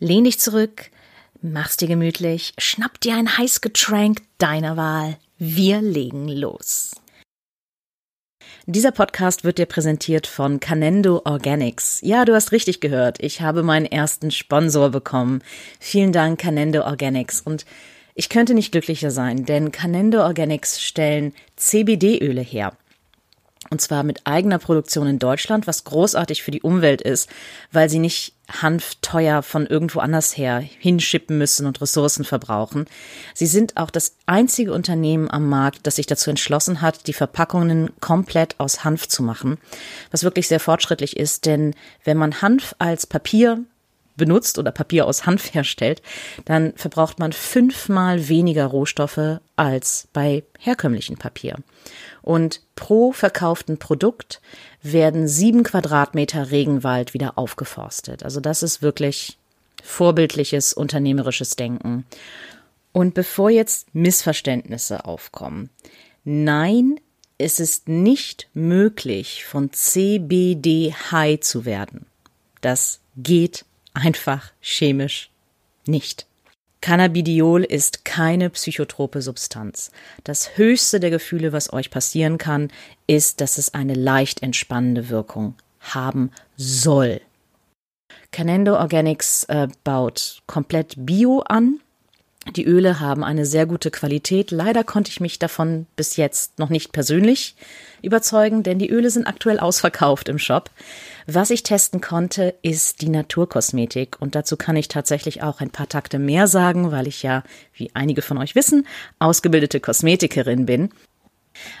Lehn dich zurück, mach's dir gemütlich, schnapp dir ein heiß Getränk deiner Wahl. Wir legen los. Dieser Podcast wird dir präsentiert von Canendo Organics. Ja, du hast richtig gehört. Ich habe meinen ersten Sponsor bekommen. Vielen Dank, Canendo Organics. Und ich könnte nicht glücklicher sein, denn Canendo Organics stellen CBD-Öle her. Und zwar mit eigener Produktion in Deutschland, was großartig für die Umwelt ist, weil sie nicht Hanf teuer von irgendwo anders her hinschippen müssen und Ressourcen verbrauchen. Sie sind auch das einzige Unternehmen am Markt, das sich dazu entschlossen hat, die Verpackungen komplett aus Hanf zu machen, was wirklich sehr fortschrittlich ist, denn wenn man Hanf als Papier benutzt oder Papier aus Hanf herstellt, dann verbraucht man fünfmal weniger Rohstoffe als bei herkömmlichem Papier. Und pro verkauften Produkt werden sieben Quadratmeter Regenwald wieder aufgeforstet. Also das ist wirklich vorbildliches unternehmerisches Denken. Und bevor jetzt Missverständnisse aufkommen, nein, es ist nicht möglich, von CBD high zu werden. Das geht einfach chemisch nicht. Cannabidiol ist keine psychotrope Substanz. Das höchste der Gefühle, was euch passieren kann, ist, dass es eine leicht entspannende Wirkung haben soll. Canendo Organics äh, baut komplett Bio an. Die Öle haben eine sehr gute Qualität. Leider konnte ich mich davon bis jetzt noch nicht persönlich überzeugen, denn die Öle sind aktuell ausverkauft im Shop. Was ich testen konnte, ist die Naturkosmetik und dazu kann ich tatsächlich auch ein paar Takte mehr sagen, weil ich ja, wie einige von euch wissen, ausgebildete Kosmetikerin bin.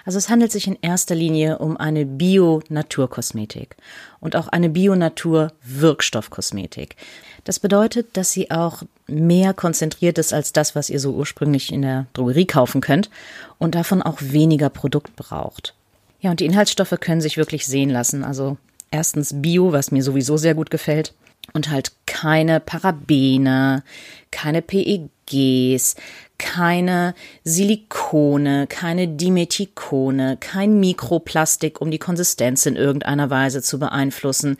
Also es handelt sich in erster Linie um eine Bio-Naturkosmetik und auch eine Bio-Natur-Wirkstoffkosmetik. Das bedeutet, dass sie auch mehr konzentriert ist als das, was ihr so ursprünglich in der Drogerie kaufen könnt und davon auch weniger Produkt braucht. Ja, und die Inhaltsstoffe können sich wirklich sehen lassen. Also erstens Bio, was mir sowieso sehr gut gefällt. Und halt keine Parabene, keine PEGs, keine Silikone, keine Dimethikone, kein Mikroplastik, um die Konsistenz in irgendeiner Weise zu beeinflussen.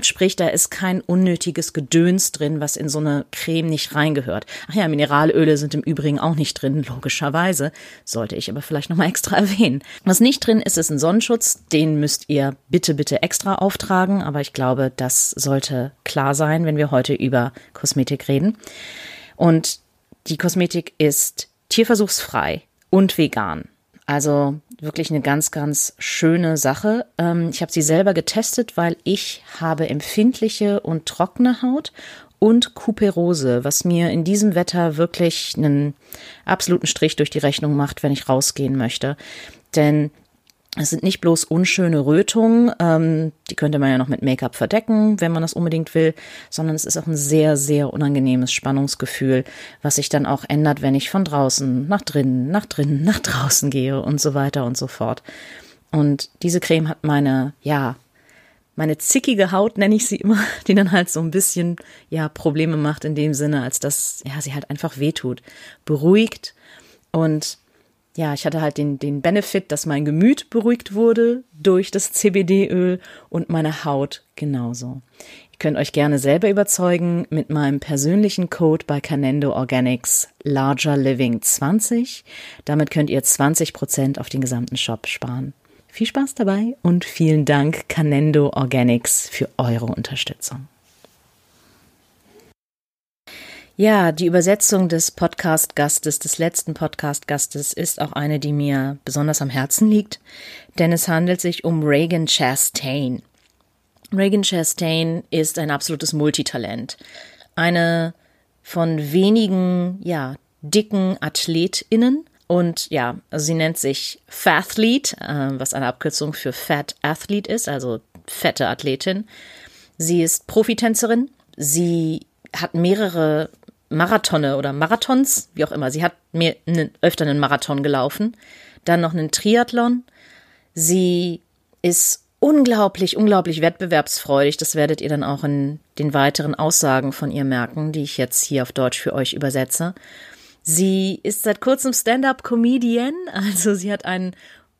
Sprich, da ist kein unnötiges Gedöns drin, was in so eine Creme nicht reingehört. Ach ja, Mineralöle sind im Übrigen auch nicht drin, logischerweise. Sollte ich aber vielleicht nochmal extra erwähnen. Was nicht drin ist, ist ein Sonnenschutz. Den müsst ihr bitte, bitte extra auftragen. Aber ich glaube, das sollte klar sein, wenn wir heute über Kosmetik reden. Und die Kosmetik ist tierversuchsfrei und vegan. Also wirklich eine ganz, ganz schöne Sache. Ähm, ich habe sie selber getestet, weil ich habe empfindliche und trockene Haut und Kuperose, was mir in diesem Wetter wirklich einen absoluten Strich durch die Rechnung macht, wenn ich rausgehen möchte. Denn es sind nicht bloß unschöne Rötungen, ähm, die könnte man ja noch mit Make-up verdecken, wenn man das unbedingt will, sondern es ist auch ein sehr, sehr unangenehmes Spannungsgefühl, was sich dann auch ändert, wenn ich von draußen nach drinnen, nach drinnen, nach draußen gehe und so weiter und so fort. Und diese Creme hat meine, ja, meine zickige Haut, nenne ich sie immer, die dann halt so ein bisschen, ja, Probleme macht in dem Sinne, als dass, ja, sie halt einfach wehtut. Beruhigt und ja, ich hatte halt den, den Benefit, dass mein Gemüt beruhigt wurde durch das CBD-Öl und meine Haut genauso. Ihr könnt euch gerne selber überzeugen mit meinem persönlichen Code bei Canendo Organics Larger Living 20. Damit könnt ihr 20 Prozent auf den gesamten Shop sparen. Viel Spaß dabei und vielen Dank Canendo Organics für eure Unterstützung. Ja, die Übersetzung des Podcast-Gastes, des letzten Podcast-Gastes, ist auch eine, die mir besonders am Herzen liegt, denn es handelt sich um Reagan Chastain. Reagan Chastain ist ein absolutes Multitalent. Eine von wenigen, ja, dicken AthletInnen. Und ja, also sie nennt sich Fathlete, äh, was eine Abkürzung für Fat Athlete ist, also fette Athletin. Sie ist Profitänzerin. Sie hat mehrere Marathone oder Marathons, wie auch immer. Sie hat mir öfter einen Marathon gelaufen, dann noch einen Triathlon. Sie ist unglaublich, unglaublich wettbewerbsfreudig. Das werdet ihr dann auch in den weiteren Aussagen von ihr merken, die ich jetzt hier auf Deutsch für euch übersetze. Sie ist seit kurzem Stand-up-Comedian, also sie hat einen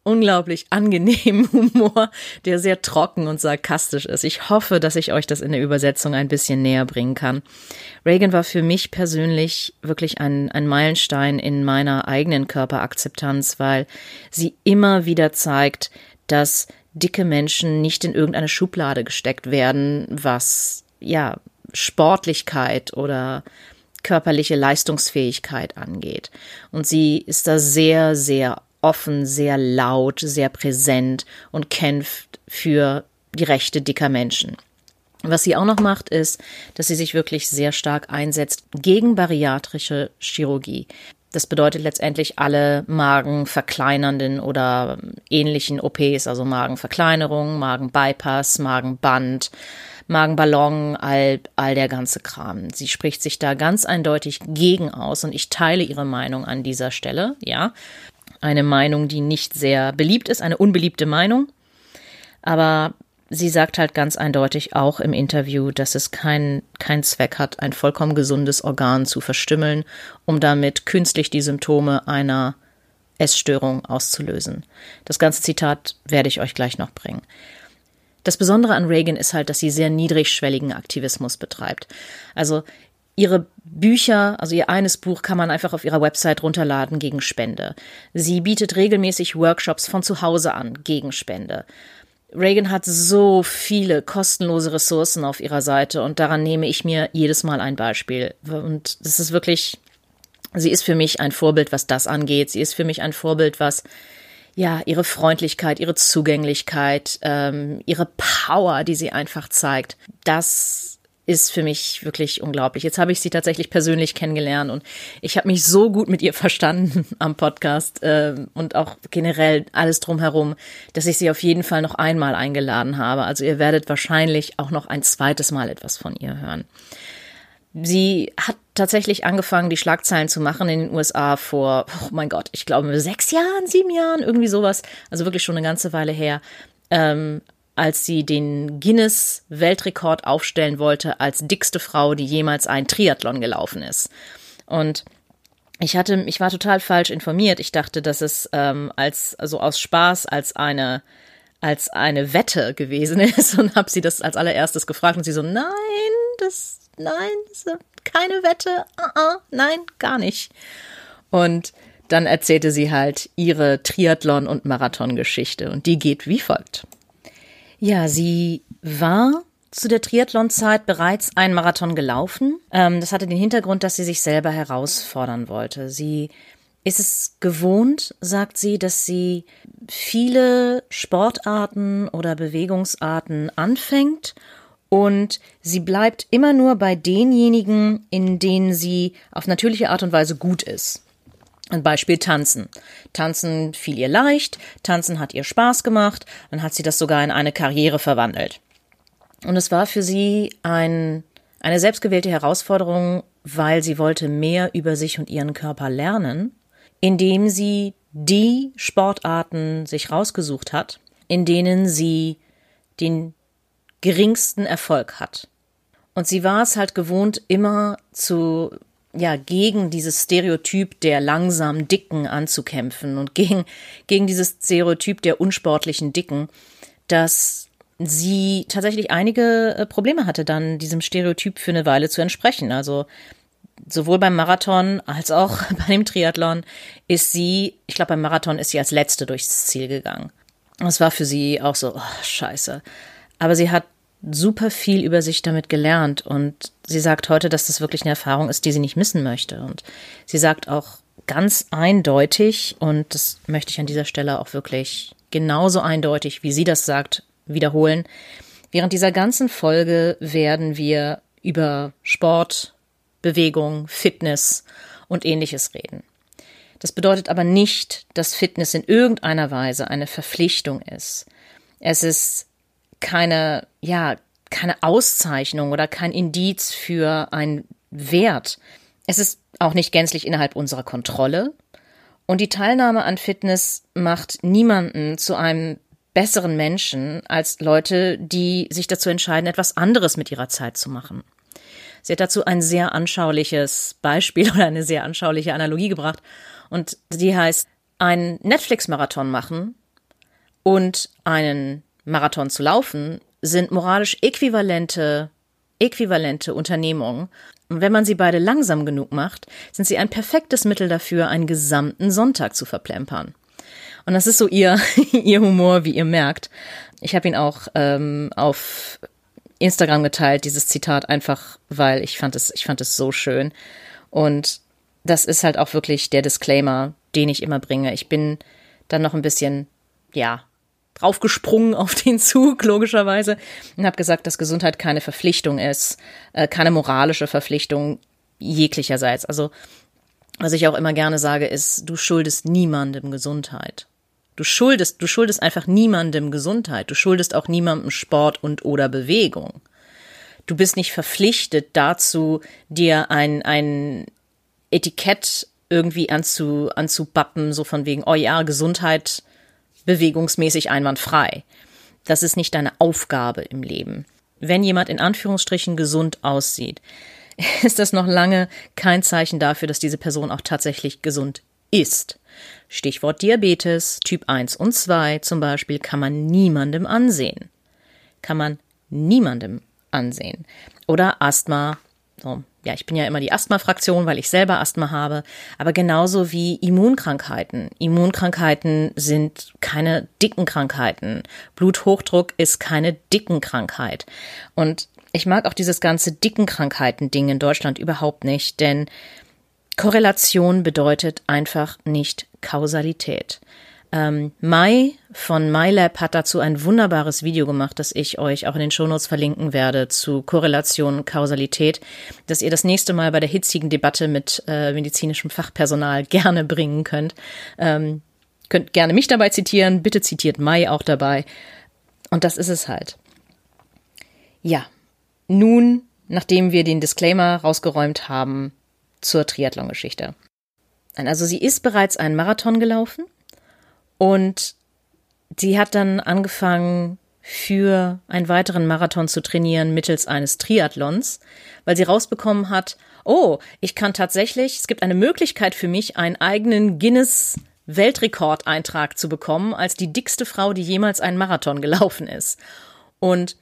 unglaublich angenehmen Humor, der sehr trocken und sarkastisch ist. Ich hoffe, dass ich euch das in der Übersetzung ein bisschen näher bringen kann. Reagan war für mich persönlich wirklich ein, ein Meilenstein in meiner eigenen Körperakzeptanz, weil sie immer wieder zeigt, dass dicke Menschen nicht in irgendeine Schublade gesteckt werden, was ja Sportlichkeit oder körperliche Leistungsfähigkeit angeht. Und sie ist da sehr, sehr offen, sehr laut, sehr präsent und kämpft für die Rechte dicker Menschen. Was sie auch noch macht, ist, dass sie sich wirklich sehr stark einsetzt gegen bariatrische Chirurgie. Das bedeutet letztendlich alle magenverkleinernden oder ähnlichen OPs, also Magenverkleinerung, Magenbypass, Magenband, Magenballon, all, all der ganze Kram. Sie spricht sich da ganz eindeutig gegen aus und ich teile ihre Meinung an dieser Stelle, ja eine Meinung, die nicht sehr beliebt ist, eine unbeliebte Meinung. Aber sie sagt halt ganz eindeutig auch im Interview, dass es keinen kein Zweck hat, ein vollkommen gesundes Organ zu verstümmeln, um damit künstlich die Symptome einer Essstörung auszulösen. Das ganze Zitat werde ich euch gleich noch bringen. Das Besondere an Reagan ist halt, dass sie sehr niedrigschwelligen Aktivismus betreibt. Also Ihre Bücher, also ihr eines Buch kann man einfach auf ihrer Website runterladen gegen Spende. Sie bietet regelmäßig Workshops von zu Hause an gegen Spende. Reagan hat so viele kostenlose Ressourcen auf ihrer Seite und daran nehme ich mir jedes Mal ein Beispiel. Und das ist wirklich, sie ist für mich ein Vorbild, was das angeht. Sie ist für mich ein Vorbild, was ja, ihre Freundlichkeit, ihre Zugänglichkeit, ähm, ihre Power, die sie einfach zeigt, das ist für mich wirklich unglaublich. Jetzt habe ich sie tatsächlich persönlich kennengelernt und ich habe mich so gut mit ihr verstanden am Podcast äh, und auch generell alles drumherum, dass ich sie auf jeden Fall noch einmal eingeladen habe. Also ihr werdet wahrscheinlich auch noch ein zweites Mal etwas von ihr hören. Sie hat tatsächlich angefangen, die Schlagzeilen zu machen in den USA vor, oh mein Gott, ich glaube sechs Jahren, sieben Jahren, irgendwie sowas. Also wirklich schon eine ganze Weile her. Ähm, als sie den Guinness-Weltrekord aufstellen wollte als dickste Frau, die jemals ein Triathlon gelaufen ist. Und ich hatte, ich war total falsch informiert. Ich dachte, dass es ähm, als also aus Spaß als eine als eine Wette gewesen ist und habe sie das als allererstes gefragt und sie so nein, das nein, das keine Wette, uh -uh, nein, gar nicht. Und dann erzählte sie halt ihre Triathlon- und Marathon-Geschichte und die geht wie folgt. Ja, sie war zu der Triathlon-Zeit bereits einen Marathon gelaufen. Ähm, das hatte den Hintergrund, dass sie sich selber herausfordern wollte. Sie ist es gewohnt, sagt sie, dass sie viele Sportarten oder Bewegungsarten anfängt und sie bleibt immer nur bei denjenigen, in denen sie auf natürliche Art und Weise gut ist. Ein Beispiel Tanzen. Tanzen fiel ihr leicht, Tanzen hat ihr Spaß gemacht, dann hat sie das sogar in eine Karriere verwandelt. Und es war für sie ein, eine selbstgewählte Herausforderung, weil sie wollte mehr über sich und ihren Körper lernen, indem sie die Sportarten sich rausgesucht hat, in denen sie den geringsten Erfolg hat. Und sie war es halt gewohnt, immer zu ja, gegen dieses Stereotyp der langsam Dicken anzukämpfen und gegen, gegen dieses Stereotyp der unsportlichen Dicken, dass sie tatsächlich einige äh, Probleme hatte, dann diesem Stereotyp für eine Weile zu entsprechen. Also sowohl beim Marathon als auch bei dem Triathlon ist sie, ich glaube beim Marathon ist sie als letzte durchs Ziel gegangen. Das war für sie auch so, oh, scheiße. Aber sie hat super viel über sich damit gelernt und sie sagt heute, dass das wirklich eine Erfahrung ist, die sie nicht missen möchte. Und sie sagt auch ganz eindeutig, und das möchte ich an dieser Stelle auch wirklich genauso eindeutig, wie sie das sagt, wiederholen. Während dieser ganzen Folge werden wir über Sport, Bewegung, Fitness und ähnliches reden. Das bedeutet aber nicht, dass Fitness in irgendeiner Weise eine Verpflichtung ist. Es ist keine, ja, keine Auszeichnung oder kein Indiz für einen Wert. Es ist auch nicht gänzlich innerhalb unserer Kontrolle. Und die Teilnahme an Fitness macht niemanden zu einem besseren Menschen als Leute, die sich dazu entscheiden, etwas anderes mit ihrer Zeit zu machen. Sie hat dazu ein sehr anschauliches Beispiel oder eine sehr anschauliche Analogie gebracht. Und die heißt, einen Netflix-Marathon machen und einen Marathon zu laufen sind moralisch äquivalente, äquivalente Unternehmungen. Und wenn man sie beide langsam genug macht, sind sie ein perfektes Mittel dafür, einen gesamten Sonntag zu verplempern. Und das ist so ihr, ihr Humor, wie ihr merkt. Ich habe ihn auch ähm, auf Instagram geteilt, dieses Zitat, einfach weil ich fand es, ich fand es so schön. Und das ist halt auch wirklich der Disclaimer, den ich immer bringe. Ich bin dann noch ein bisschen, ja, draufgesprungen auf den Zug, logischerweise, und habe gesagt, dass Gesundheit keine Verpflichtung ist, äh, keine moralische Verpflichtung jeglicherseits. Also, was ich auch immer gerne sage, ist, du schuldest niemandem Gesundheit. Du schuldest, du schuldest einfach niemandem Gesundheit. Du schuldest auch niemandem Sport und oder Bewegung. Du bist nicht verpflichtet dazu, dir ein, ein Etikett irgendwie anzu, anzubappen, so von wegen, oh ja, Gesundheit bewegungsmäßig einwandfrei. Das ist nicht deine Aufgabe im Leben. Wenn jemand in Anführungsstrichen gesund aussieht, ist das noch lange kein Zeichen dafür, dass diese Person auch tatsächlich gesund ist. Stichwort Diabetes, Typ 1 und 2 zum Beispiel, kann man niemandem ansehen. Kann man niemandem ansehen. Oder Asthma, so, ja, ich bin ja immer die Asthma-Fraktion, weil ich selber Asthma habe, aber genauso wie Immunkrankheiten. Immunkrankheiten sind keine dicken Krankheiten. Bluthochdruck ist keine dicken Krankheit. Und ich mag auch dieses ganze dicken Krankheiten-Ding in Deutschland überhaupt nicht, denn Korrelation bedeutet einfach nicht Kausalität. Ähm, Mai von MyLab hat dazu ein wunderbares Video gemacht, das ich euch auch in den Shownotes verlinken werde zu Korrelation Kausalität, das ihr das nächste Mal bei der hitzigen Debatte mit äh, medizinischem Fachpersonal gerne bringen könnt. Ähm, könnt gerne mich dabei zitieren, bitte zitiert Mai auch dabei. Und das ist es halt. Ja, nun, nachdem wir den Disclaimer rausgeräumt haben, zur Triathlon-Geschichte. Also sie ist bereits einen Marathon gelaufen und sie hat dann angefangen, für einen weiteren Marathon zu trainieren mittels eines Triathlons, weil sie rausbekommen hat, oh, ich kann tatsächlich, es gibt eine Möglichkeit für mich, einen eigenen Guinness Weltrekordeintrag zu bekommen als die dickste Frau, die jemals einen Marathon gelaufen ist. Und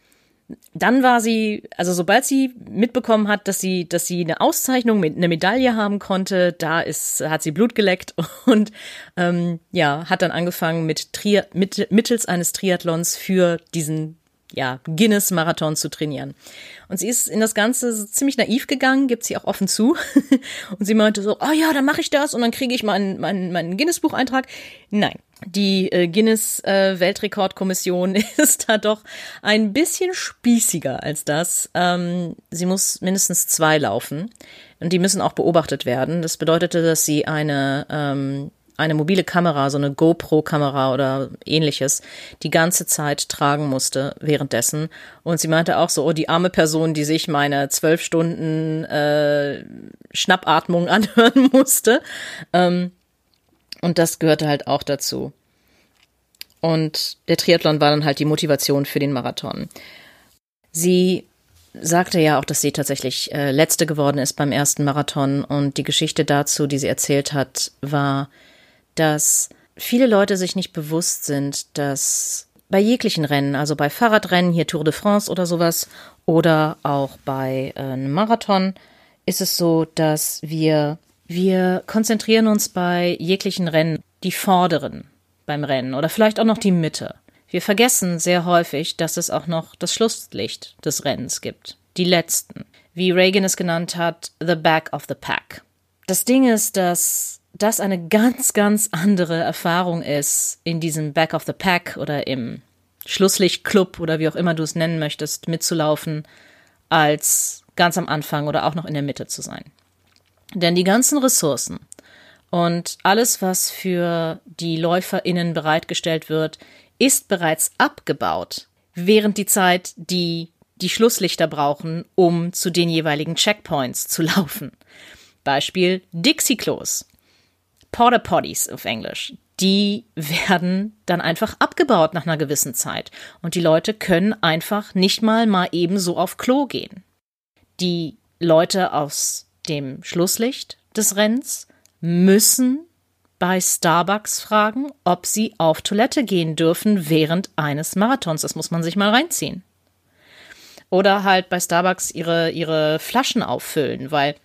dann war sie, also sobald sie mitbekommen hat, dass sie, dass sie eine Auszeichnung mit eine Medaille haben konnte, da ist, hat sie Blut geleckt und ähm, ja, hat dann angefangen mit, Tri mit mittels eines Triathlons für diesen ja, Guinness-Marathon zu trainieren. Und sie ist in das Ganze ziemlich naiv gegangen, gibt sie auch offen zu. und sie meinte so, oh ja, dann mache ich das und dann kriege ich meinen, meinen, meinen Guinness-Bucheintrag. Nein, die äh, Guinness-Weltrekordkommission äh, ist da doch ein bisschen spießiger als das. Ähm, sie muss mindestens zwei laufen und die müssen auch beobachtet werden. Das bedeutete, dass sie eine ähm, eine mobile Kamera, so eine GoPro-Kamera oder ähnliches, die ganze Zeit tragen musste währenddessen. Und sie meinte auch so, oh, die arme Person, die sich meine zwölf Stunden äh, Schnappatmung anhören musste. Ähm, und das gehörte halt auch dazu. Und der Triathlon war dann halt die Motivation für den Marathon. Sie sagte ja auch, dass sie tatsächlich äh, letzte geworden ist beim ersten Marathon und die Geschichte dazu, die sie erzählt hat, war, dass viele Leute sich nicht bewusst sind, dass bei jeglichen Rennen, also bei Fahrradrennen, hier Tour de France oder sowas, oder auch bei äh, einem Marathon, ist es so, dass wir wir konzentrieren uns bei jeglichen Rennen die Vorderen beim Rennen oder vielleicht auch noch die Mitte. Wir vergessen sehr häufig, dass es auch noch das Schlusslicht des Rennens gibt. Die letzten. Wie Reagan es genannt hat, the back of the pack. Das Ding ist, dass das eine ganz, ganz andere Erfahrung ist, in diesem Back of the Pack oder im Schlusslichtclub oder wie auch immer du es nennen möchtest, mitzulaufen, als ganz am Anfang oder auch noch in der Mitte zu sein. Denn die ganzen Ressourcen und alles, was für die LäuferInnen bereitgestellt wird, ist bereits abgebaut, während die Zeit, die die Schlusslichter brauchen, um zu den jeweiligen Checkpoints zu laufen. Beispiel Dixie-Klos. Porta Potties auf Englisch. Die werden dann einfach abgebaut nach einer gewissen Zeit. Und die Leute können einfach nicht mal mal eben so auf Klo gehen. Die Leute aus dem Schlusslicht des Rennens müssen bei Starbucks fragen, ob sie auf Toilette gehen dürfen während eines Marathons. Das muss man sich mal reinziehen. Oder halt bei Starbucks ihre, ihre Flaschen auffüllen, weil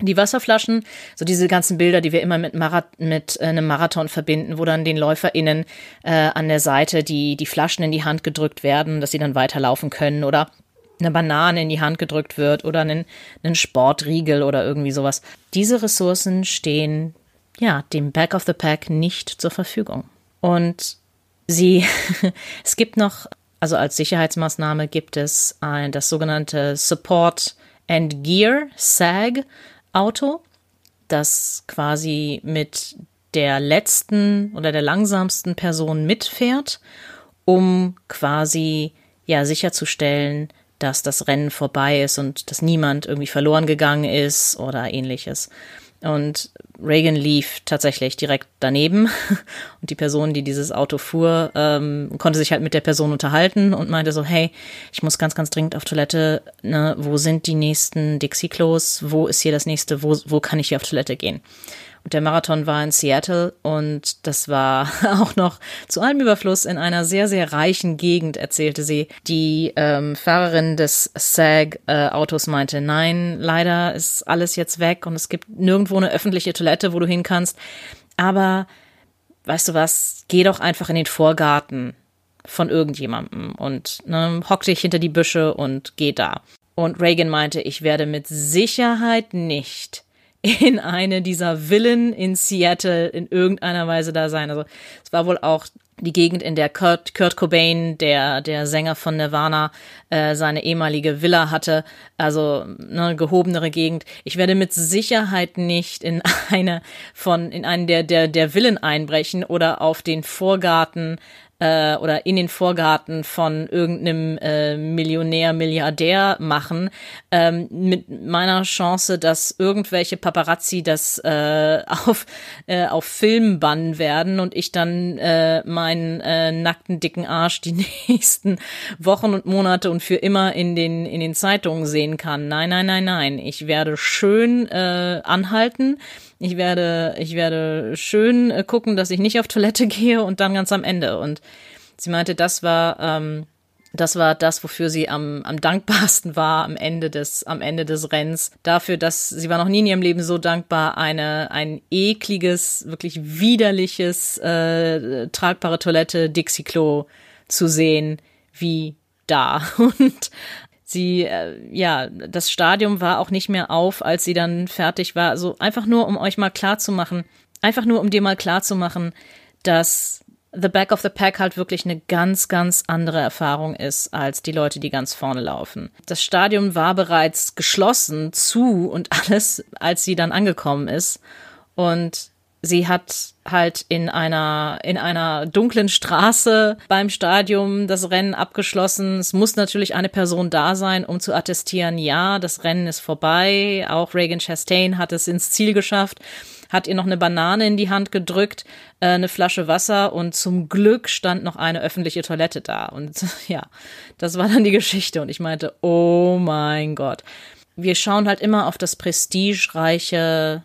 die Wasserflaschen, so diese ganzen Bilder, die wir immer mit, Marath mit äh, einem Marathon verbinden, wo dann den LäuferInnen äh, an der Seite die, die Flaschen in die Hand gedrückt werden, dass sie dann weiterlaufen können oder eine Banane in die Hand gedrückt wird oder einen, einen Sportriegel oder irgendwie sowas. Diese Ressourcen stehen ja dem Back of the Pack nicht zur Verfügung. Und sie, es gibt noch, also als Sicherheitsmaßnahme gibt es ein, das sogenannte Support and Gear, SAG, Auto, das quasi mit der letzten oder der langsamsten Person mitfährt, um quasi ja sicherzustellen, dass das Rennen vorbei ist und dass niemand irgendwie verloren gegangen ist oder ähnliches. Und Reagan lief tatsächlich direkt daneben und die Person, die dieses Auto fuhr, ähm, konnte sich halt mit der Person unterhalten und meinte so, hey, ich muss ganz, ganz dringend auf Toilette, ne, wo sind die nächsten Dixie-Klos, wo ist hier das nächste, wo, wo kann ich hier auf Toilette gehen? Der Marathon war in Seattle und das war auch noch zu allem Überfluss in einer sehr, sehr reichen Gegend, erzählte sie. Die ähm, Fahrerin des SAG-Autos äh, meinte, nein, leider ist alles jetzt weg und es gibt nirgendwo eine öffentliche Toilette, wo du hin kannst. Aber weißt du was, geh doch einfach in den Vorgarten von irgendjemandem und ne, hock dich hinter die Büsche und geh da. Und Reagan meinte, ich werde mit Sicherheit nicht in eine dieser Villen in Seattle in irgendeiner Weise da sein. Also es war wohl auch die Gegend, in der Kurt, Kurt Cobain, der, der Sänger von Nirvana, äh, seine ehemalige Villa hatte. Also eine gehobenere Gegend. Ich werde mit Sicherheit nicht in eine von, in einen der, der, der Villen einbrechen oder auf den Vorgarten äh, oder in den Vorgarten von irgendeinem äh, Millionär, Milliardär machen, ähm, mit meiner Chance, dass irgendwelche Paparazzi das äh, auf, äh, auf Film bannen werden und ich dann äh, meinen äh, nackten, dicken Arsch die nächsten Wochen und Monate und für immer in den, in den Zeitungen sehen kann. Nein, nein, nein, nein. Ich werde schön äh, anhalten ich werde, ich werde schön äh, gucken, dass ich nicht auf Toilette gehe und dann ganz am Ende. Und sie meinte, das war, ähm, das war das, wofür sie am, am dankbarsten war am Ende des, am Ende des Rennens. Dafür, dass sie war noch nie in ihrem Leben so dankbar, eine, ein ekliges, wirklich widerliches, äh, tragbare Toilette Dixie-Klo zu sehen, wie da. Und sie, äh, ja, das Stadium war auch nicht mehr auf, als sie dann fertig war. Also einfach nur, um euch mal klar zu machen, einfach nur, um dir mal klar zu machen, dass The Back of the Pack halt wirklich eine ganz, ganz andere Erfahrung ist als die Leute, die ganz vorne laufen. Das Stadion war bereits geschlossen zu und alles, als sie dann angekommen ist. Und sie hat halt in einer, in einer dunklen Straße beim Stadium das Rennen abgeschlossen. Es muss natürlich eine Person da sein, um zu attestieren, ja, das Rennen ist vorbei. Auch Reagan Chastain hat es ins Ziel geschafft, hat ihr noch eine Banane in die Hand gedrückt, äh, eine Flasche Wasser und zum Glück stand noch eine öffentliche Toilette da. Und ja, das war dann die Geschichte. Und ich meinte, oh mein Gott. Wir schauen halt immer auf das prestigereiche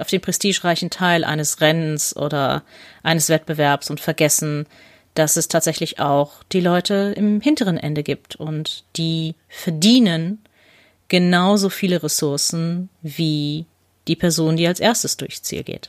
auf den prestigereichen Teil eines Rennens oder eines Wettbewerbs und vergessen, dass es tatsächlich auch die Leute im hinteren Ende gibt und die verdienen genauso viele Ressourcen wie die Person, die als erstes durchs Ziel geht.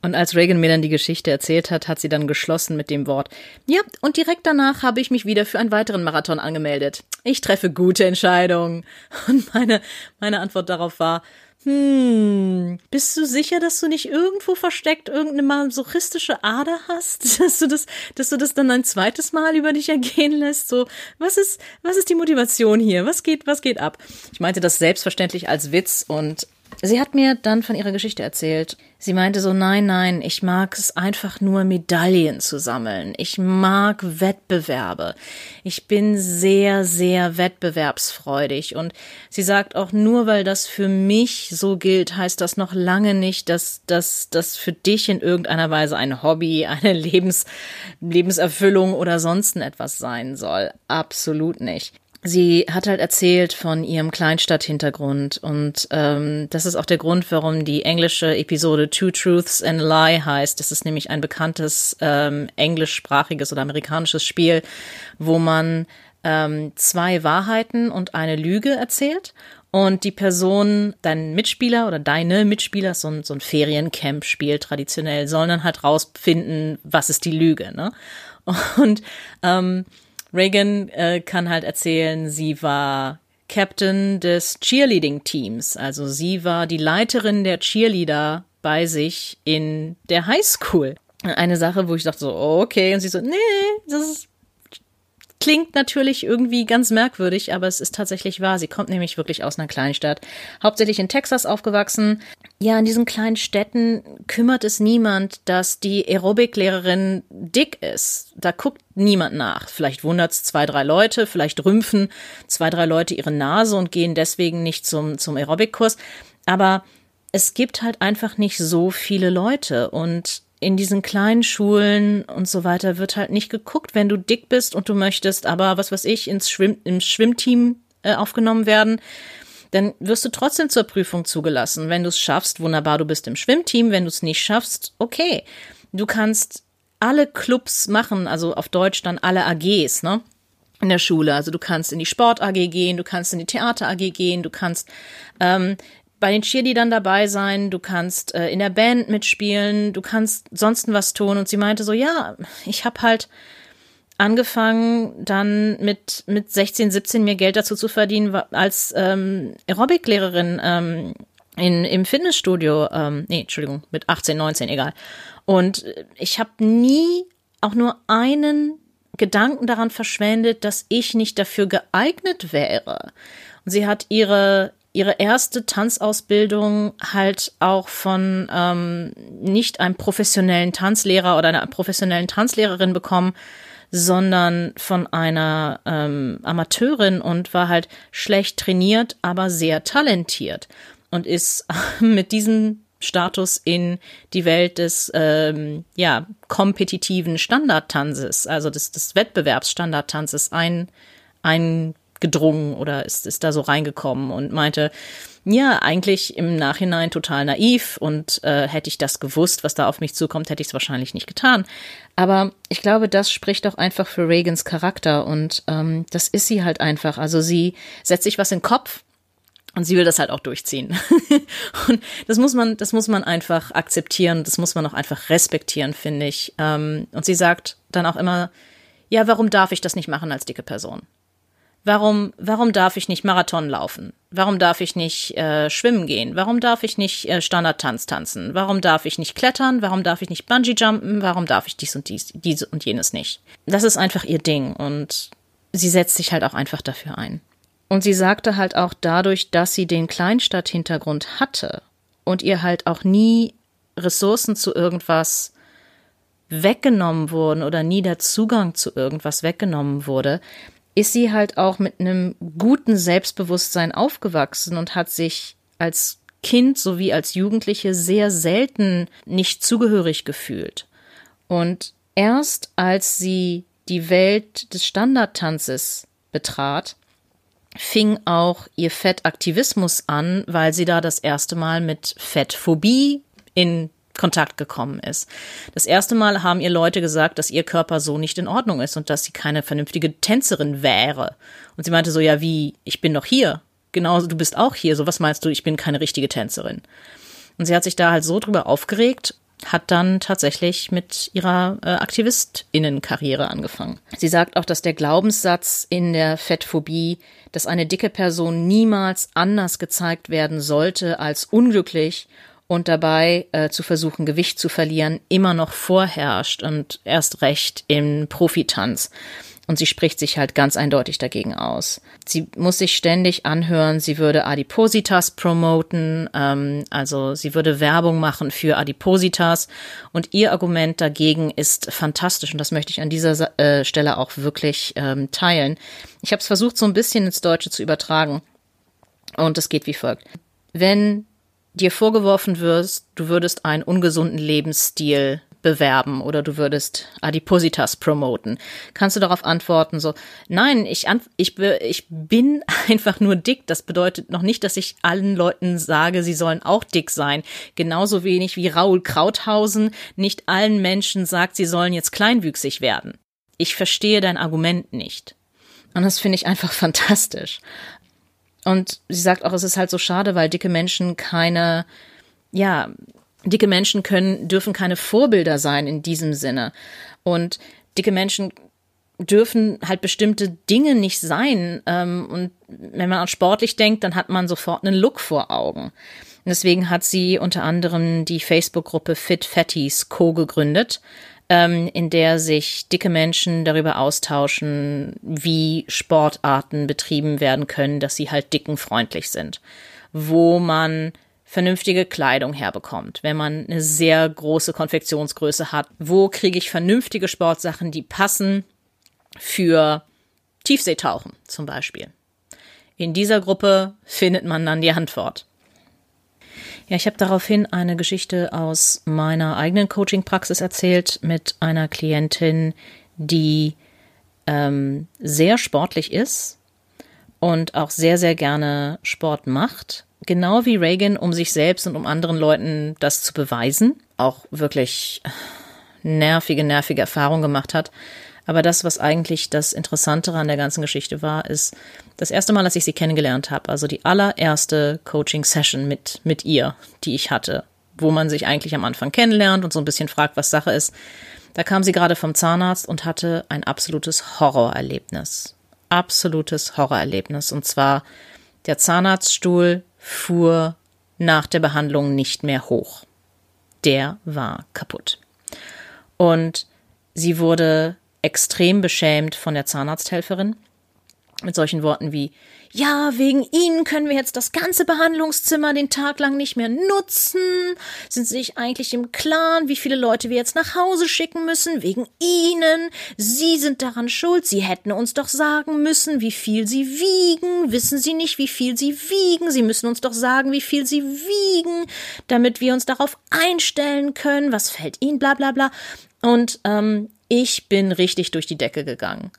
Und als Reagan mir dann die Geschichte erzählt hat, hat sie dann geschlossen mit dem Wort, ja, und direkt danach habe ich mich wieder für einen weiteren Marathon angemeldet. Ich treffe gute Entscheidungen. Und meine, meine Antwort darauf war, hm, bist du sicher, dass du nicht irgendwo versteckt irgendeine masochistische Ader hast, dass du das, dass du das dann ein zweites Mal über dich ergehen lässt? So, was ist, was ist die Motivation hier? Was geht, was geht ab? Ich meinte das selbstverständlich als Witz und Sie hat mir dann von ihrer Geschichte erzählt. Sie meinte so, nein, nein, ich mag es einfach nur Medaillen zu sammeln. Ich mag Wettbewerbe. Ich bin sehr, sehr wettbewerbsfreudig. Und sie sagt auch, nur weil das für mich so gilt, heißt das noch lange nicht, dass das für dich in irgendeiner Weise ein Hobby, eine Lebens, Lebenserfüllung oder sonst etwas sein soll. Absolut nicht sie hat halt erzählt von ihrem Kleinstadthintergrund und ähm, das ist auch der Grund, warum die englische Episode Two Truths and a Lie heißt. Das ist nämlich ein bekanntes ähm, englischsprachiges oder amerikanisches Spiel, wo man ähm, zwei Wahrheiten und eine Lüge erzählt und die Person, dein Mitspieler oder deine Mitspieler, so ein, so ein Feriencamp-Spiel traditionell, sollen dann halt rausfinden, was ist die Lüge, ne? Und ähm, Reagan äh, kann halt erzählen, sie war Captain des Cheerleading-Teams. Also sie war die Leiterin der Cheerleader bei sich in der Highschool. Eine Sache, wo ich dachte so, okay. Und sie so, nee, das ist Klingt natürlich irgendwie ganz merkwürdig, aber es ist tatsächlich wahr. Sie kommt nämlich wirklich aus einer Kleinstadt. Hauptsächlich in Texas aufgewachsen. Ja, in diesen kleinen Städten kümmert es niemand, dass die Aerobic-Lehrerin dick ist. Da guckt niemand nach. Vielleicht wundert es zwei, drei Leute, vielleicht rümpfen zwei, drei Leute ihre Nase und gehen deswegen nicht zum, zum Aerobic-Kurs. Aber es gibt halt einfach nicht so viele Leute und in diesen kleinen Schulen und so weiter wird halt nicht geguckt, wenn du dick bist und du möchtest aber, was weiß ich, ins Schwimm im Schwimmteam äh, aufgenommen werden, dann wirst du trotzdem zur Prüfung zugelassen. Wenn du es schaffst, wunderbar, du bist im Schwimmteam. Wenn du es nicht schaffst, okay. Du kannst alle Clubs machen, also auf Deutsch dann alle AGs, ne? In der Schule. Also du kannst in die Sport AG gehen, du kannst in die Theater AG gehen, du kannst ähm, bei den Cheerleadern dabei sein, du kannst äh, in der Band mitspielen, du kannst sonst was tun. Und sie meinte so, ja, ich habe halt angefangen, dann mit, mit 16, 17 mir Geld dazu zu verdienen, als ähm, Aerobic-Lehrerin ähm, in, im Fitnessstudio, ähm, nee, Entschuldigung, mit 18, 19, egal. Und ich habe nie auch nur einen Gedanken daran verschwendet, dass ich nicht dafür geeignet wäre. Und sie hat ihre ihre erste Tanzausbildung halt auch von ähm, nicht einem professionellen Tanzlehrer oder einer professionellen Tanzlehrerin bekommen, sondern von einer ähm, Amateurin und war halt schlecht trainiert, aber sehr talentiert und ist mit diesem Status in die Welt des ähm, ja kompetitiven Standardtanzes, also des, des Wettbewerbsstandardtanzes ein, ein gedrungen oder ist, ist da so reingekommen und meinte, ja, eigentlich im Nachhinein total naiv und äh, hätte ich das gewusst, was da auf mich zukommt, hätte ich es wahrscheinlich nicht getan. Aber ich glaube, das spricht doch einfach für Reagans Charakter und ähm, das ist sie halt einfach. Also sie setzt sich was in den Kopf und sie will das halt auch durchziehen. und das muss man, das muss man einfach akzeptieren, das muss man auch einfach respektieren, finde ich. Ähm, und sie sagt dann auch immer, ja, warum darf ich das nicht machen als dicke Person? Warum, warum darf ich nicht Marathon laufen? Warum darf ich nicht äh, schwimmen gehen? Warum darf ich nicht äh, Standardtanz tanzen? Warum darf ich nicht klettern? Warum darf ich nicht Bungee jumpen? Warum darf ich dies und dies, dies und jenes nicht? Das ist einfach ihr Ding und sie setzt sich halt auch einfach dafür ein. Und sie sagte halt auch dadurch, dass sie den Kleinstadthintergrund hatte und ihr halt auch nie Ressourcen zu irgendwas weggenommen wurden oder nie der Zugang zu irgendwas weggenommen wurde, ist sie halt auch mit einem guten Selbstbewusstsein aufgewachsen und hat sich als Kind sowie als Jugendliche sehr selten nicht zugehörig gefühlt. Und erst als sie die Welt des Standardtanzes betrat, fing auch ihr Fettaktivismus an, weil sie da das erste Mal mit Fettphobie in Kontakt gekommen ist. Das erste Mal haben ihr Leute gesagt, dass ihr Körper so nicht in Ordnung ist und dass sie keine vernünftige Tänzerin wäre. Und sie meinte so, ja, wie, ich bin doch hier. Genauso, du bist auch hier. So, was meinst du, ich bin keine richtige Tänzerin? Und sie hat sich da halt so drüber aufgeregt hat dann tatsächlich mit ihrer äh, Aktivistinnenkarriere angefangen. Sie sagt auch, dass der Glaubenssatz in der Fettphobie, dass eine dicke Person niemals anders gezeigt werden sollte als unglücklich und dabei äh, zu versuchen, Gewicht zu verlieren, immer noch vorherrscht und erst recht im Profitanz. Und sie spricht sich halt ganz eindeutig dagegen aus. Sie muss sich ständig anhören, sie würde Adipositas promoten, ähm, also sie würde Werbung machen für Adipositas. Und ihr Argument dagegen ist fantastisch und das möchte ich an dieser äh, Stelle auch wirklich ähm, teilen. Ich habe es versucht, so ein bisschen ins Deutsche zu übertragen. Und es geht wie folgt. Wenn dir vorgeworfen wirst, du würdest einen ungesunden Lebensstil bewerben oder du würdest Adipositas promoten, kannst du darauf antworten so, nein, ich, ich, ich bin einfach nur dick. Das bedeutet noch nicht, dass ich allen Leuten sage, sie sollen auch dick sein. Genauso wenig wie Raoul Krauthausen nicht allen Menschen sagt, sie sollen jetzt kleinwüchsig werden. Ich verstehe dein Argument nicht. Und das finde ich einfach fantastisch. Und sie sagt auch, es ist halt so schade, weil dicke Menschen keine, ja, dicke Menschen können, dürfen keine Vorbilder sein in diesem Sinne. Und dicke Menschen dürfen halt bestimmte Dinge nicht sein. Ähm, und wenn man an sportlich denkt, dann hat man sofort einen Look vor Augen. Deswegen hat sie unter anderem die Facebook-Gruppe Fit Fatties Co. gegründet, ähm, in der sich dicke Menschen darüber austauschen, wie Sportarten betrieben werden können, dass sie halt dicken freundlich sind. Wo man vernünftige Kleidung herbekommt, wenn man eine sehr große Konfektionsgröße hat. Wo kriege ich vernünftige Sportsachen, die passen für Tiefseetauchen zum Beispiel? In dieser Gruppe findet man dann die Antwort. Ja, ich habe daraufhin eine Geschichte aus meiner eigenen Coaching-Praxis erzählt mit einer Klientin, die ähm, sehr sportlich ist und auch sehr, sehr gerne Sport macht, genau wie Reagan, um sich selbst und um anderen Leuten das zu beweisen, auch wirklich nervige, nervige Erfahrungen gemacht hat. Aber das, was eigentlich das Interessantere an der ganzen Geschichte war, ist das erste Mal, dass ich sie kennengelernt habe, also die allererste Coaching-Session mit, mit ihr, die ich hatte, wo man sich eigentlich am Anfang kennenlernt und so ein bisschen fragt, was Sache ist. Da kam sie gerade vom Zahnarzt und hatte ein absolutes Horrorerlebnis. Absolutes Horrorerlebnis. Und zwar der Zahnarztstuhl fuhr nach der Behandlung nicht mehr hoch. Der war kaputt. Und sie wurde extrem beschämt von der Zahnarzthelferin mit solchen Worten wie ja, wegen Ihnen können wir jetzt das ganze Behandlungszimmer den Tag lang nicht mehr nutzen. Sind Sie sich eigentlich im Klaren, wie viele Leute wir jetzt nach Hause schicken müssen? Wegen Ihnen. Sie sind daran schuld. Sie hätten uns doch sagen müssen, wie viel Sie wiegen. Wissen Sie nicht, wie viel Sie wiegen? Sie müssen uns doch sagen, wie viel Sie wiegen, damit wir uns darauf einstellen können. Was fällt Ihnen? Bla bla bla. Und ähm, ich bin richtig durch die Decke gegangen.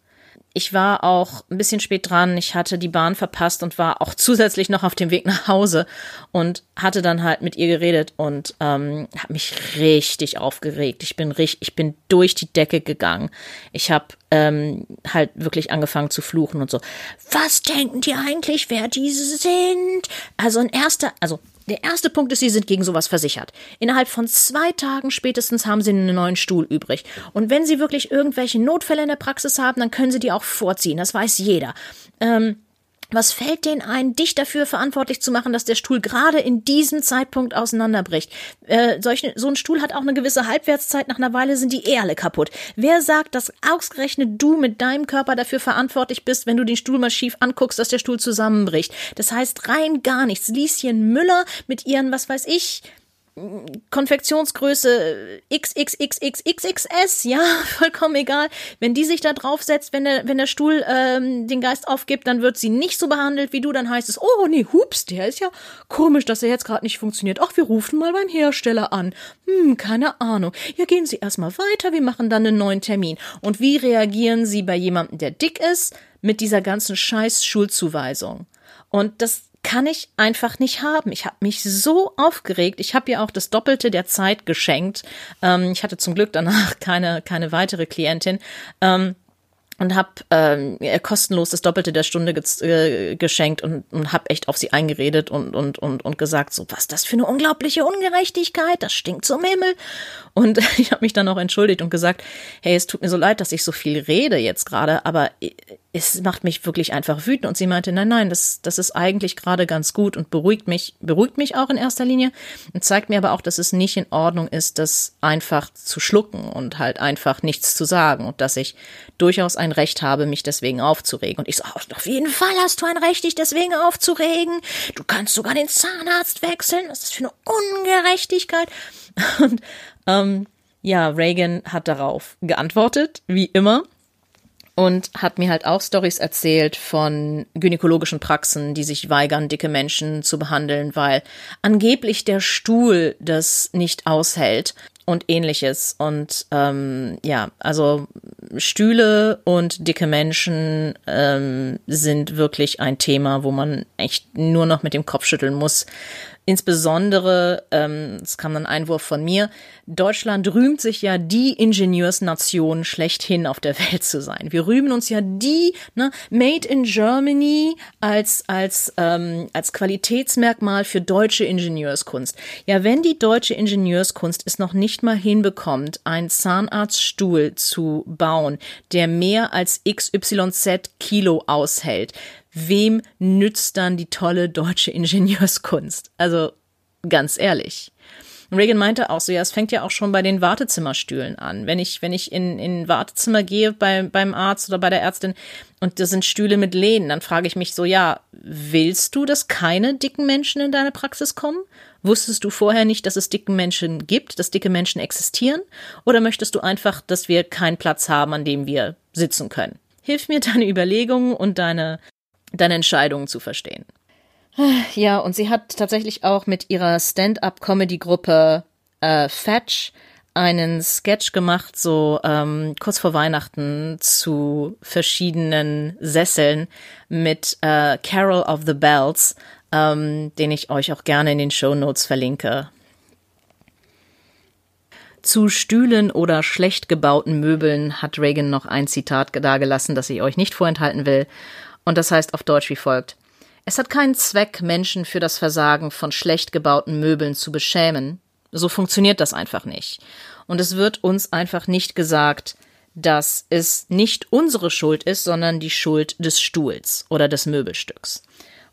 Ich war auch ein bisschen spät dran. Ich hatte die Bahn verpasst und war auch zusätzlich noch auf dem Weg nach Hause und hatte dann halt mit ihr geredet und ähm, habe mich richtig aufgeregt. Ich bin richtig, ich bin durch die Decke gegangen. Ich habe ähm, halt wirklich angefangen zu fluchen und so. Was denken die eigentlich, wer diese sind? Also ein erster, also der erste Punkt ist, sie sind gegen sowas versichert. Innerhalb von zwei Tagen spätestens haben sie einen neuen Stuhl übrig. Und wenn sie wirklich irgendwelche Notfälle in der Praxis haben, dann können sie die auch vorziehen. Das weiß jeder. Ähm, was fällt denen ein, dich dafür verantwortlich zu machen, dass der Stuhl gerade in diesem Zeitpunkt auseinanderbricht? Äh, solch, so ein Stuhl hat auch eine gewisse Halbwertszeit. Nach einer Weile sind die eh alle kaputt. Wer sagt, dass ausgerechnet du mit deinem Körper dafür verantwortlich bist, wenn du den Stuhl mal schief anguckst, dass der Stuhl zusammenbricht? Das heißt rein gar nichts. Lieschen Müller mit ihren, was weiß ich, Konfektionsgröße XXXXXXS, ja, vollkommen egal. Wenn die sich da draufsetzt, wenn der, wenn der Stuhl ähm, den Geist aufgibt, dann wird sie nicht so behandelt wie du, dann heißt es, oh nee, hups, der ist ja komisch, dass er jetzt gerade nicht funktioniert. Ach, wir rufen mal beim Hersteller an. Hm, keine Ahnung. Ja, gehen Sie erstmal weiter, wir machen dann einen neuen Termin. Und wie reagieren Sie bei jemandem, der dick ist, mit dieser ganzen scheiß Schulzuweisung? Und das kann ich einfach nicht haben. Ich habe mich so aufgeregt. Ich habe ihr auch das Doppelte der Zeit geschenkt. Ähm, ich hatte zum Glück danach keine, keine weitere Klientin. Ähm, und habe ähm, kostenlos das Doppelte der Stunde ge äh, geschenkt und, und habe echt auf sie eingeredet und, und, und, und gesagt, so was das für eine unglaubliche Ungerechtigkeit, das stinkt zum Himmel. Und ich habe mich dann auch entschuldigt und gesagt, hey, es tut mir so leid, dass ich so viel rede jetzt gerade, aber es macht mich wirklich einfach wütend. Und sie meinte, nein, nein, das, das ist eigentlich gerade ganz gut und beruhigt mich, beruhigt mich auch in erster Linie und zeigt mir aber auch, dass es nicht in Ordnung ist, das einfach zu schlucken und halt einfach nichts zu sagen und dass ich durchaus ein Recht habe, mich deswegen aufzuregen. Und ich so, auf jeden Fall hast du ein Recht, dich deswegen aufzuregen. Du kannst sogar den Zahnarzt wechseln. Was ist das für eine Ungerechtigkeit? Und ähm, ja, Reagan hat darauf geantwortet, wie immer und hat mir halt auch Stories erzählt von gynäkologischen Praxen, die sich weigern, dicke Menschen zu behandeln, weil angeblich der Stuhl das nicht aushält und ähnliches. Und ähm, ja, also Stühle und dicke Menschen ähm, sind wirklich ein Thema, wo man echt nur noch mit dem Kopf schütteln muss, Insbesondere, ähm, es kam dann ein Einwurf von mir, Deutschland rühmt sich ja, die Ingenieursnation schlechthin auf der Welt zu sein. Wir rühmen uns ja die, ne, Made in Germany als, als, ähm, als Qualitätsmerkmal für deutsche Ingenieurskunst. Ja, wenn die deutsche Ingenieurskunst es noch nicht mal hinbekommt, einen Zahnarztstuhl zu bauen, der mehr als XYZ Kilo aushält, wem nützt dann die tolle deutsche Ingenieurskunst? Also ganz ehrlich. Reagan meinte auch so, ja, es fängt ja auch schon bei den Wartezimmerstühlen an. Wenn ich, wenn ich in, in Wartezimmer gehe bei, beim Arzt oder bei der Ärztin und das sind Stühle mit Lehnen, dann frage ich mich so, ja, willst du, dass keine dicken Menschen in deine Praxis kommen? Wusstest du vorher nicht, dass es dicken Menschen gibt, dass dicke Menschen existieren? Oder möchtest du einfach, dass wir keinen Platz haben, an dem wir sitzen können? Hilf mir deine Überlegungen und deine deine Entscheidungen zu verstehen. Ja, und sie hat tatsächlich auch mit ihrer Stand-up-Comedy-Gruppe äh, Fetch einen Sketch gemacht, so ähm, kurz vor Weihnachten zu verschiedenen Sesseln mit äh, Carol of the Bells, ähm, den ich euch auch gerne in den Show Notes verlinke. Zu Stühlen oder schlecht gebauten Möbeln hat Reagan noch ein Zitat dagelassen, das ich euch nicht vorenthalten will. Und das heißt auf Deutsch wie folgt. Es hat keinen Zweck, Menschen für das Versagen von schlecht gebauten Möbeln zu beschämen. So funktioniert das einfach nicht. Und es wird uns einfach nicht gesagt, dass es nicht unsere Schuld ist, sondern die Schuld des Stuhls oder des Möbelstücks.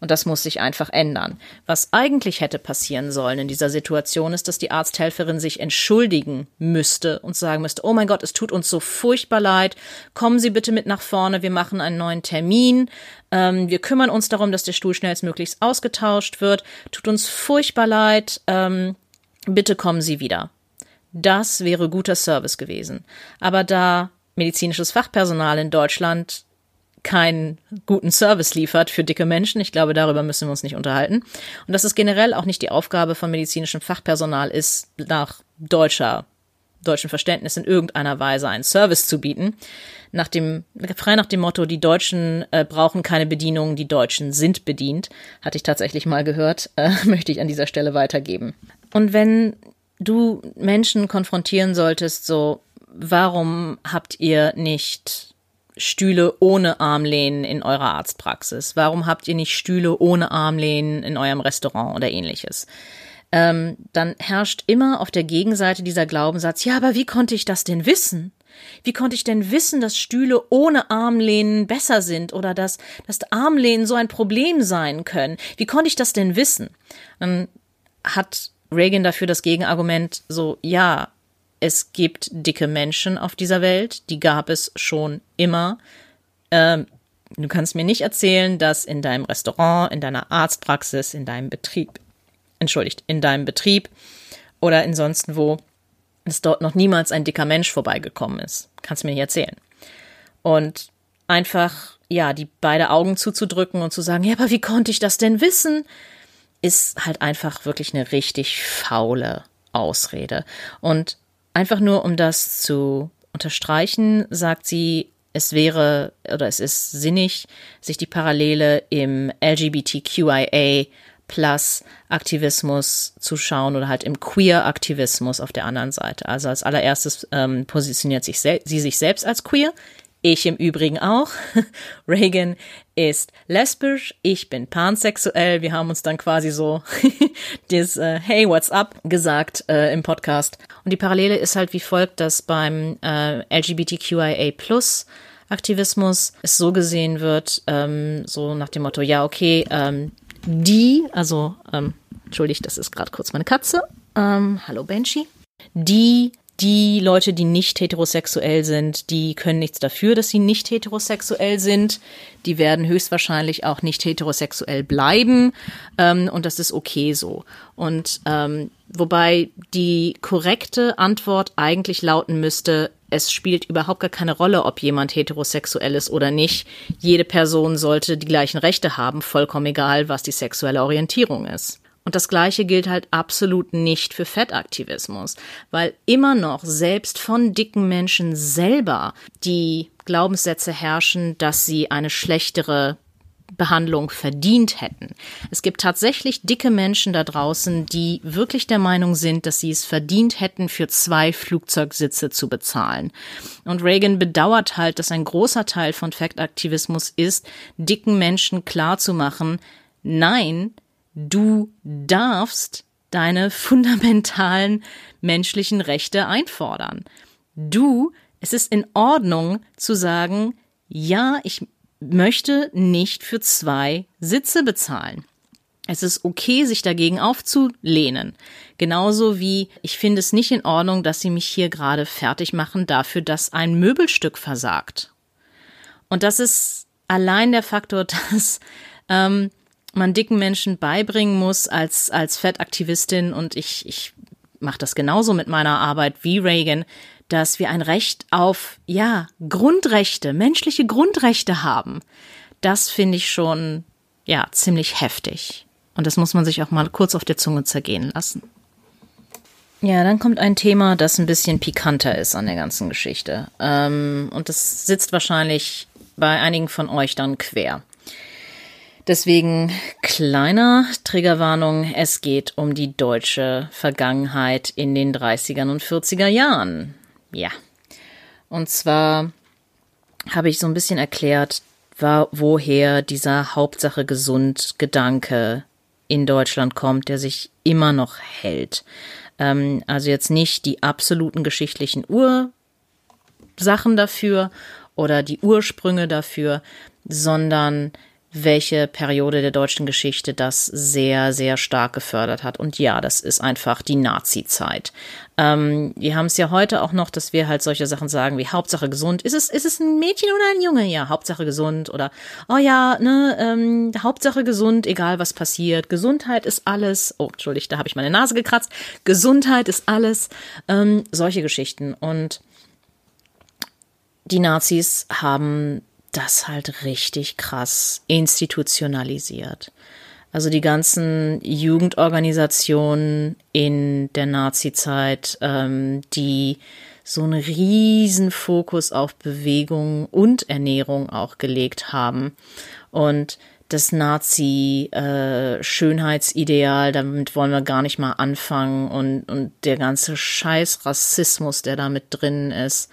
Und das muss sich einfach ändern. Was eigentlich hätte passieren sollen in dieser Situation ist, dass die Arzthelferin sich entschuldigen müsste und sagen müsste, oh mein Gott, es tut uns so furchtbar leid, kommen Sie bitte mit nach vorne, wir machen einen neuen Termin, ähm, wir kümmern uns darum, dass der Stuhl schnellstmöglichst ausgetauscht wird, tut uns furchtbar leid, ähm, bitte kommen Sie wieder. Das wäre guter Service gewesen. Aber da medizinisches Fachpersonal in Deutschland keinen guten Service liefert für dicke Menschen. Ich glaube, darüber müssen wir uns nicht unterhalten. Und dass es generell auch nicht die Aufgabe von medizinischem Fachpersonal ist, nach deutscher deutschen Verständnis in irgendeiner Weise einen Service zu bieten. Nach dem, frei nach dem Motto, die Deutschen äh, brauchen keine Bedienung, die Deutschen sind bedient, hatte ich tatsächlich mal gehört, äh, möchte ich an dieser Stelle weitergeben. Und wenn du Menschen konfrontieren solltest, so, warum habt ihr nicht Stühle ohne Armlehnen in eurer Arztpraxis? Warum habt ihr nicht Stühle ohne Armlehnen in eurem Restaurant oder ähnliches? Ähm, dann herrscht immer auf der Gegenseite dieser Glaubenssatz, ja, aber wie konnte ich das denn wissen? Wie konnte ich denn wissen, dass Stühle ohne Armlehnen besser sind oder dass, dass Armlehnen so ein Problem sein können? Wie konnte ich das denn wissen? Dann hat Reagan dafür das Gegenargument so, ja, es gibt dicke Menschen auf dieser Welt, die gab es schon immer. Ähm, du kannst mir nicht erzählen, dass in deinem Restaurant, in deiner Arztpraxis, in deinem Betrieb, entschuldigt, in deinem Betrieb oder in sonst wo, dass dort noch niemals ein dicker Mensch vorbeigekommen ist. Kannst mir nicht erzählen. Und einfach, ja, die beide Augen zuzudrücken und zu sagen, ja, aber wie konnte ich das denn wissen? Ist halt einfach wirklich eine richtig faule Ausrede. Und Einfach nur, um das zu unterstreichen, sagt sie, es wäre oder es ist sinnig, sich die Parallele im LGBTQIA plus Aktivismus zu schauen oder halt im Queer Aktivismus auf der anderen Seite. Also als allererstes ähm, positioniert sich sie sich selbst als queer, Ich im Übrigen auch. Reagan ist lesbisch, ich bin pansexuell. Wir haben uns dann quasi so das äh, Hey, what's up gesagt äh, im Podcast. Und die Parallele ist halt wie folgt, dass beim äh, LGBTQIA Plus Aktivismus es so gesehen wird, ähm, so nach dem Motto, ja, okay, ähm, die, also, ähm, entschuldigt, das ist gerade kurz meine Katze. Ähm, hallo Banshee. Die die Leute, die nicht heterosexuell sind, die können nichts dafür, dass sie nicht heterosexuell sind. Die werden höchstwahrscheinlich auch nicht heterosexuell bleiben. Ähm, und das ist okay so. Und ähm, wobei die korrekte Antwort eigentlich lauten müsste, es spielt überhaupt gar keine Rolle, ob jemand heterosexuell ist oder nicht. Jede Person sollte die gleichen Rechte haben, vollkommen egal, was die sexuelle Orientierung ist. Und das Gleiche gilt halt absolut nicht für Fettaktivismus, weil immer noch selbst von dicken Menschen selber die Glaubenssätze herrschen, dass sie eine schlechtere Behandlung verdient hätten. Es gibt tatsächlich dicke Menschen da draußen, die wirklich der Meinung sind, dass sie es verdient hätten, für zwei Flugzeugsitze zu bezahlen. Und Reagan bedauert halt, dass ein großer Teil von Fettaktivismus ist, dicken Menschen klarzumachen, nein, du darfst deine fundamentalen menschlichen Rechte einfordern. Du, es ist in Ordnung zu sagen, ja, ich möchte nicht für zwei Sitze bezahlen. Es ist okay, sich dagegen aufzulehnen. Genauso wie ich finde es nicht in Ordnung, dass sie mich hier gerade fertig machen dafür, dass ein Möbelstück versagt. Und das ist allein der Faktor, dass ähm, man dicken Menschen beibringen muss als, als Fettaktivistin und ich, ich mache das genauso mit meiner Arbeit wie Reagan, dass wir ein Recht auf, ja, Grundrechte, menschliche Grundrechte haben. Das finde ich schon, ja, ziemlich heftig. Und das muss man sich auch mal kurz auf der Zunge zergehen lassen. Ja, dann kommt ein Thema, das ein bisschen pikanter ist an der ganzen Geschichte. Ähm, und das sitzt wahrscheinlich bei einigen von euch dann quer. Deswegen kleiner Triggerwarnung, es geht um die deutsche Vergangenheit in den 30er und 40er Jahren. Ja. Und zwar habe ich so ein bisschen erklärt, woher dieser Hauptsache gesund Gedanke in Deutschland kommt, der sich immer noch hält. Ähm, also jetzt nicht die absoluten geschichtlichen Ursachen dafür oder die Ursprünge dafür, sondern welche Periode der deutschen Geschichte das sehr, sehr stark gefördert hat. Und ja, das ist einfach die Nazi-Zeit. Ähm, wir haben es ja heute auch noch, dass wir halt solche Sachen sagen wie Hauptsache gesund. Ist es, ist es ein Mädchen oder ein Junge? Ja, Hauptsache gesund. Oder, oh ja, ne, ähm, Hauptsache gesund, egal was passiert. Gesundheit ist alles. Oh, entschuldigt, da habe ich meine Nase gekratzt. Gesundheit ist alles. Ähm, solche Geschichten. Und die Nazis haben das halt richtig krass institutionalisiert. Also die ganzen Jugendorganisationen in der Nazi-Zeit, ähm, die so einen riesen Fokus auf Bewegung und Ernährung auch gelegt haben. Und das Nazi-Schönheitsideal, äh, damit wollen wir gar nicht mal anfangen und, und der ganze Scheiß Rassismus, der da mit drin ist.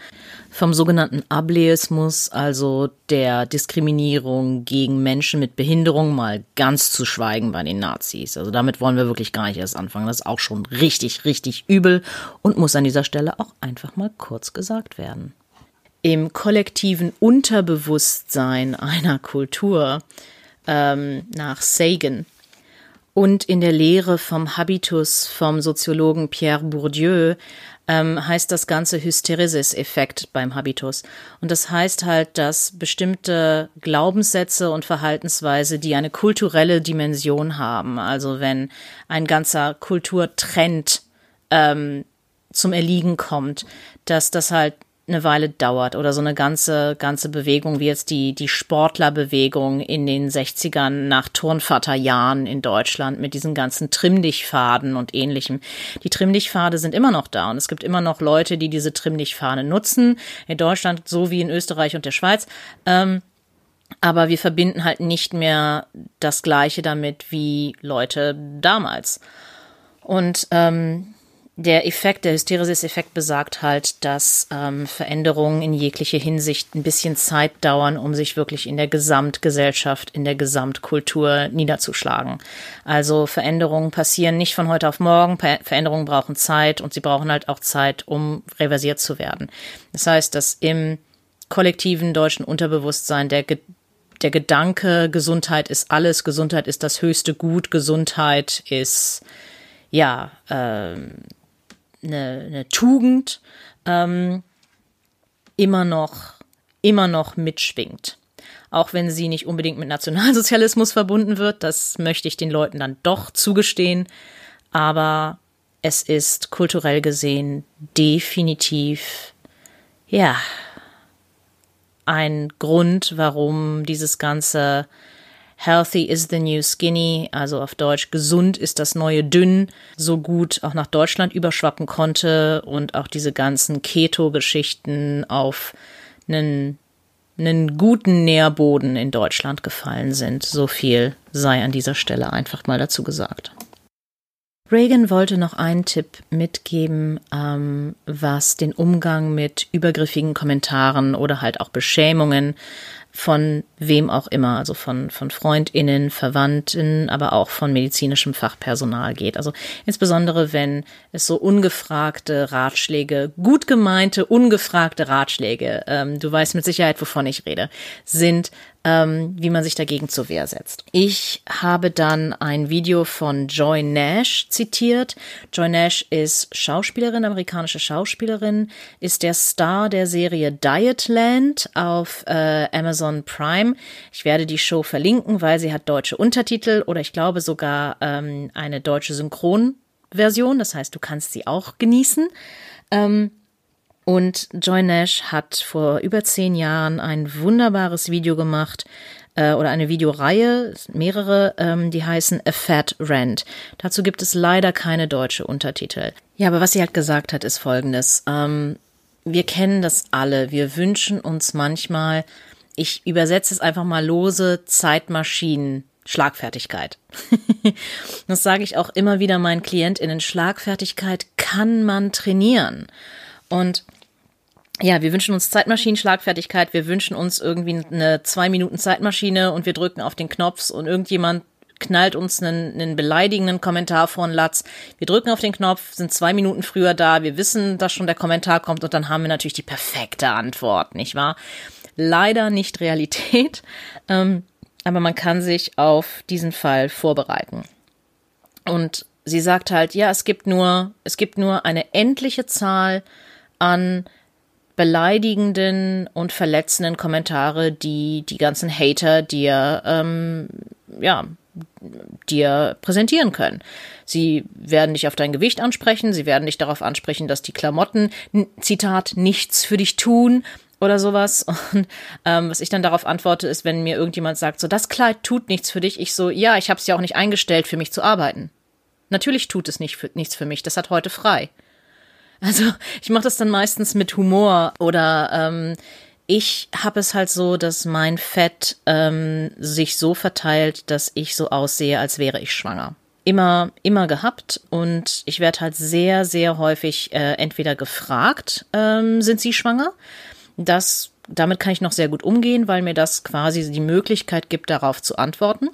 Vom sogenannten Ableismus, also der Diskriminierung gegen Menschen mit Behinderung, mal ganz zu schweigen bei den Nazis. Also damit wollen wir wirklich gar nicht erst anfangen. Das ist auch schon richtig, richtig übel und muss an dieser Stelle auch einfach mal kurz gesagt werden. Im kollektiven Unterbewusstsein einer Kultur ähm, nach Sagan. Und in der Lehre vom Habitus vom Soziologen Pierre Bourdieu ähm, heißt das Ganze Hysteresis-Effekt beim Habitus. Und das heißt halt, dass bestimmte Glaubenssätze und Verhaltensweise, die eine kulturelle Dimension haben, also wenn ein ganzer Kulturtrend ähm, zum Erliegen kommt, dass das halt eine Weile dauert oder so eine ganze, ganze Bewegung wie jetzt die, die Sportlerbewegung in den 60ern nach Turnvaterjahren in Deutschland mit diesen ganzen Trimmdichtfaden und ähnlichem. Die Trimmdichtpfade sind immer noch da und es gibt immer noch Leute, die diese Trimmdichtpfade nutzen. In Deutschland so wie in Österreich und der Schweiz. Ähm, aber wir verbinden halt nicht mehr das Gleiche damit wie Leute damals. Und ähm, der Effekt, der Hysteresis-Effekt besagt halt, dass ähm, Veränderungen in jegliche Hinsicht ein bisschen Zeit dauern, um sich wirklich in der Gesamtgesellschaft, in der Gesamtkultur niederzuschlagen. Also Veränderungen passieren nicht von heute auf morgen, Veränderungen brauchen Zeit und sie brauchen halt auch Zeit, um reversiert zu werden. Das heißt, dass im kollektiven deutschen Unterbewusstsein der der Gedanke, Gesundheit ist alles, Gesundheit ist das höchste Gut, Gesundheit ist ja ähm, eine, eine Tugend ähm, immer noch immer noch mitschwingt. Auch wenn sie nicht unbedingt mit Nationalsozialismus verbunden wird, das möchte ich den Leuten dann doch zugestehen. Aber es ist kulturell gesehen definitiv, ja, ein Grund, warum dieses ganze Healthy is the new skinny, also auf Deutsch gesund ist das neue dünn, so gut auch nach Deutschland überschwappen konnte und auch diese ganzen Keto-Geschichten auf einen, einen guten Nährboden in Deutschland gefallen sind. So viel sei an dieser Stelle einfach mal dazu gesagt. Reagan wollte noch einen Tipp mitgeben, ähm, was den Umgang mit übergriffigen Kommentaren oder halt auch Beschämungen von wem auch immer, also von, von Freundinnen, Verwandten, aber auch von medizinischem Fachpersonal geht. Also insbesondere, wenn es so ungefragte Ratschläge, gut gemeinte, ungefragte Ratschläge, ähm, du weißt mit Sicherheit, wovon ich rede, sind, ähm, wie man sich dagegen zur Wehr setzt. Ich habe dann ein Video von Joy Nash zitiert. Joy Nash ist Schauspielerin, amerikanische Schauspielerin, ist der Star der Serie Dietland auf äh, Amazon Prime. Ich werde die Show verlinken, weil sie hat deutsche Untertitel oder ich glaube sogar ähm, eine deutsche Synchronversion. Das heißt, du kannst sie auch genießen. Ähm, und Joy Nash hat vor über zehn Jahren ein wunderbares Video gemacht äh, oder eine Videoreihe, mehrere, ähm, die heißen A Fat Rant. Dazu gibt es leider keine deutsche Untertitel. Ja, aber was sie halt gesagt hat, ist folgendes. Ähm, wir kennen das alle. Wir wünschen uns manchmal, ich übersetze es einfach mal lose, Zeitmaschinen. Schlagfertigkeit. das sage ich auch immer wieder meinen KlientInnen. Schlagfertigkeit kann man trainieren. Und ja, wir wünschen uns Zeitmaschinen-Schlagfertigkeit. Wir wünschen uns irgendwie eine zwei Minuten Zeitmaschine und wir drücken auf den Knopf und irgendjemand knallt uns einen, einen beleidigenden Kommentar vor den Latz. Wir drücken auf den Knopf, sind zwei Minuten früher da, wir wissen, dass schon der Kommentar kommt und dann haben wir natürlich die perfekte Antwort, nicht wahr? Leider nicht Realität, ähm, aber man kann sich auf diesen Fall vorbereiten. Und sie sagt halt, ja, es gibt nur, es gibt nur eine endliche Zahl an beleidigenden und verletzenden Kommentare, die die ganzen Hater dir, ähm, ja, dir präsentieren können. Sie werden dich auf dein Gewicht ansprechen, sie werden dich darauf ansprechen, dass die Klamotten, Zitat, nichts für dich tun oder sowas. Und ähm, was ich dann darauf antworte, ist, wenn mir irgendjemand sagt, so, das Kleid tut nichts für dich, ich so, ja, ich habe es ja auch nicht eingestellt, für mich zu arbeiten. Natürlich tut es nicht für, nichts für mich, das hat heute frei. Also ich mache das dann meistens mit Humor oder ähm, ich habe es halt so, dass mein Fett ähm, sich so verteilt, dass ich so aussehe, als wäre ich schwanger. Immer, immer gehabt und ich werde halt sehr, sehr häufig äh, entweder gefragt, ähm, sind Sie schwanger? Das, damit kann ich noch sehr gut umgehen, weil mir das quasi die Möglichkeit gibt, darauf zu antworten.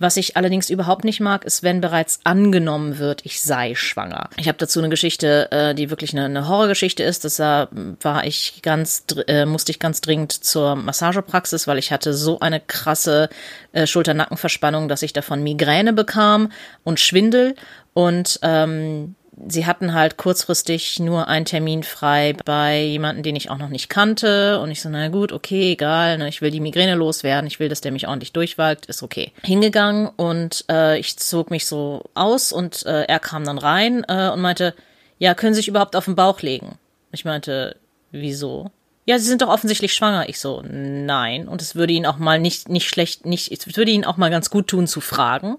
Was ich allerdings überhaupt nicht mag, ist, wenn bereits angenommen wird, ich sei schwanger. Ich habe dazu eine Geschichte, äh, die wirklich eine, eine Horrorgeschichte ist. Das war, ich ganz, äh, musste ich ganz dringend zur Massagepraxis, weil ich hatte so eine krasse äh, Schulter-Nackenverspannung, dass ich davon Migräne bekam und Schwindel. Und ähm, sie hatten halt kurzfristig nur einen Termin frei bei jemanden, den ich auch noch nicht kannte. Und ich so, na gut, okay, egal, ne, ich will die Migräne loswerden, ich will, dass der mich ordentlich durchwalkt, ist okay. Hingegangen und äh, ich zog mich so aus und äh, er kam dann rein äh, und meinte, ja, können Sie sich überhaupt auf den Bauch legen? Ich meinte, wieso? Ja, Sie sind doch offensichtlich schwanger. Ich so, nein. Und es würde Ihnen auch mal nicht, nicht schlecht, nicht, es würde Ihnen auch mal ganz gut tun zu fragen.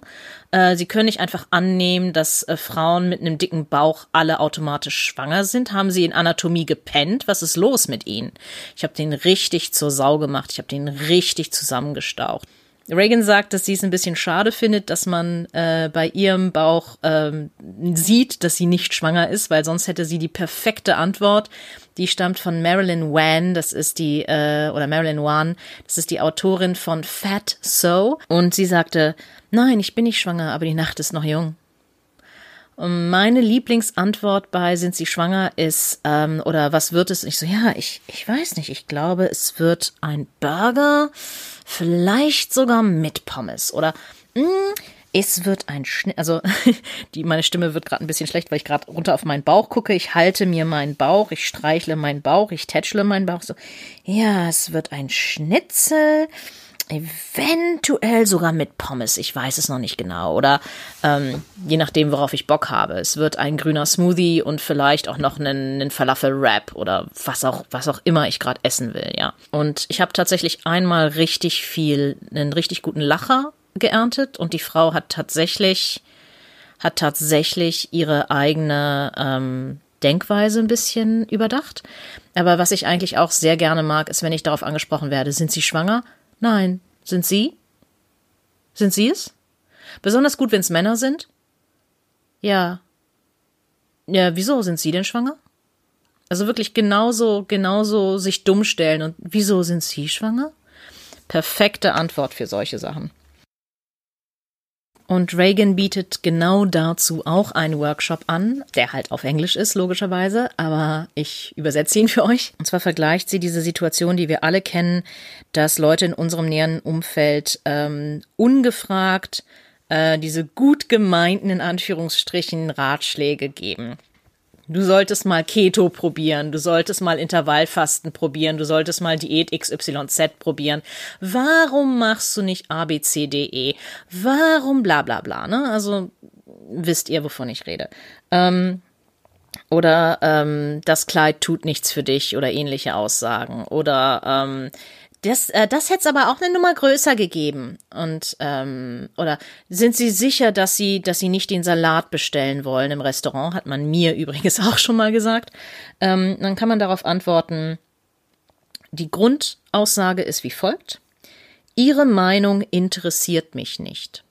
Äh, Sie können nicht einfach annehmen, dass äh, Frauen mit einem dicken Bauch alle automatisch schwanger sind. Haben Sie in Anatomie gepennt? Was ist los mit Ihnen? Ich habe den richtig zur Sau gemacht. Ich habe den richtig zusammengestaucht. Reagan sagt, dass sie es ein bisschen schade findet, dass man äh, bei ihrem Bauch ähm, sieht, dass sie nicht schwanger ist, weil sonst hätte sie die perfekte Antwort. Die stammt von Marilyn Wan, das ist die, äh, oder Marilyn Wan, das ist die Autorin von Fat So. Und sie sagte, nein, ich bin nicht schwanger, aber die Nacht ist noch jung. Meine Lieblingsantwort bei Sind Sie schwanger ist, ähm, oder was wird es? Ich so, ja, ich, ich weiß nicht. Ich glaube, es wird ein Burger, vielleicht sogar mit Pommes. Oder mh, hm, es wird ein Schnitt. Also die, meine Stimme wird gerade ein bisschen schlecht, weil ich gerade runter auf meinen Bauch gucke. Ich halte mir meinen Bauch, ich streichle meinen Bauch, ich tätschle meinen Bauch. So, ja, es wird ein Schnitzel eventuell sogar mit Pommes. Ich weiß es noch nicht genau. Oder ähm, je nachdem, worauf ich Bock habe. Es wird ein grüner Smoothie und vielleicht auch noch einen, einen Falafel-Wrap oder was auch, was auch immer ich gerade essen will, ja. Und ich habe tatsächlich einmal richtig viel, einen richtig guten Lacher geerntet und die Frau hat tatsächlich, hat tatsächlich ihre eigene ähm, Denkweise ein bisschen überdacht. Aber was ich eigentlich auch sehr gerne mag, ist, wenn ich darauf angesprochen werde, sind Sie schwanger? Nein. Sind Sie? Sind Sie es? Besonders gut, wenn es Männer sind? Ja. Ja, wieso sind Sie denn schwanger? Also wirklich genauso, genauso sich dumm stellen und wieso sind Sie schwanger? Perfekte Antwort für solche Sachen. Und Reagan bietet genau dazu auch einen Workshop an, der halt auf Englisch ist, logischerweise, aber ich übersetze ihn für euch. Und zwar vergleicht sie diese Situation, die wir alle kennen, dass Leute in unserem näheren Umfeld ähm, ungefragt äh, diese gut gemeinten, in Anführungsstrichen, Ratschläge geben. Du solltest mal Keto probieren, du solltest mal Intervallfasten probieren, du solltest mal Diät XYZ probieren. Warum machst du nicht ABCDE? Warum bla bla bla, ne? Also wisst ihr, wovon ich rede. Ähm, oder ähm, das Kleid tut nichts für dich oder ähnliche Aussagen. Oder ähm, das, äh, das hätte es aber auch eine Nummer größer gegeben. Und ähm, oder sind Sie sicher, dass Sie, dass Sie nicht den Salat bestellen wollen im Restaurant? Hat man mir übrigens auch schon mal gesagt. Ähm, dann kann man darauf antworten. Die Grundaussage ist wie folgt: Ihre Meinung interessiert mich nicht.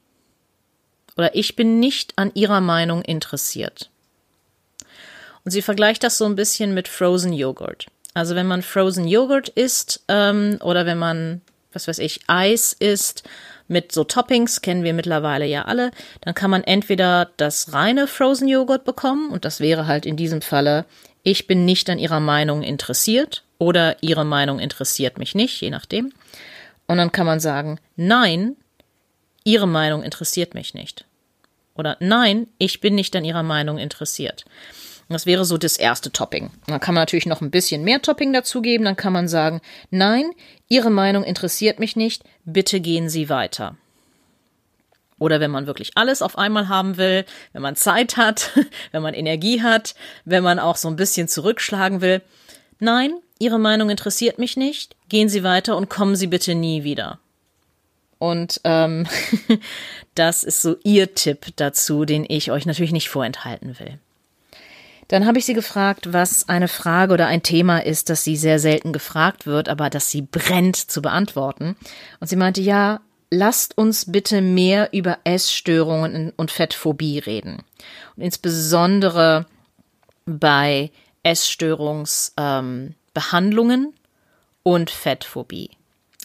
Oder ich bin nicht an Ihrer Meinung interessiert. Und sie vergleicht das so ein bisschen mit Frozen Joghurt. Also wenn man Frozen Joghurt isst ähm, oder wenn man, was weiß ich, Eis isst mit so Toppings, kennen wir mittlerweile ja alle, dann kann man entweder das reine Frozen Joghurt bekommen und das wäre halt in diesem Falle, ich bin nicht an ihrer Meinung interessiert oder ihre Meinung interessiert mich nicht, je nachdem. Und dann kann man sagen, nein, ihre Meinung interessiert mich nicht. Oder nein, ich bin nicht an ihrer Meinung interessiert. Das wäre so das erste Topping. Dann kann man natürlich noch ein bisschen mehr Topping dazugeben. Dann kann man sagen, nein, Ihre Meinung interessiert mich nicht, bitte gehen Sie weiter. Oder wenn man wirklich alles auf einmal haben will, wenn man Zeit hat, wenn man Energie hat, wenn man auch so ein bisschen zurückschlagen will. Nein, Ihre Meinung interessiert mich nicht, gehen Sie weiter und kommen Sie bitte nie wieder. Und ähm, das ist so Ihr Tipp dazu, den ich euch natürlich nicht vorenthalten will. Dann habe ich sie gefragt, was eine Frage oder ein Thema ist, das sie sehr selten gefragt wird, aber das sie brennt zu beantworten. Und sie meinte, ja, lasst uns bitte mehr über Essstörungen und Fettphobie reden. Und insbesondere bei Essstörungsbehandlungen ähm, und Fettphobie.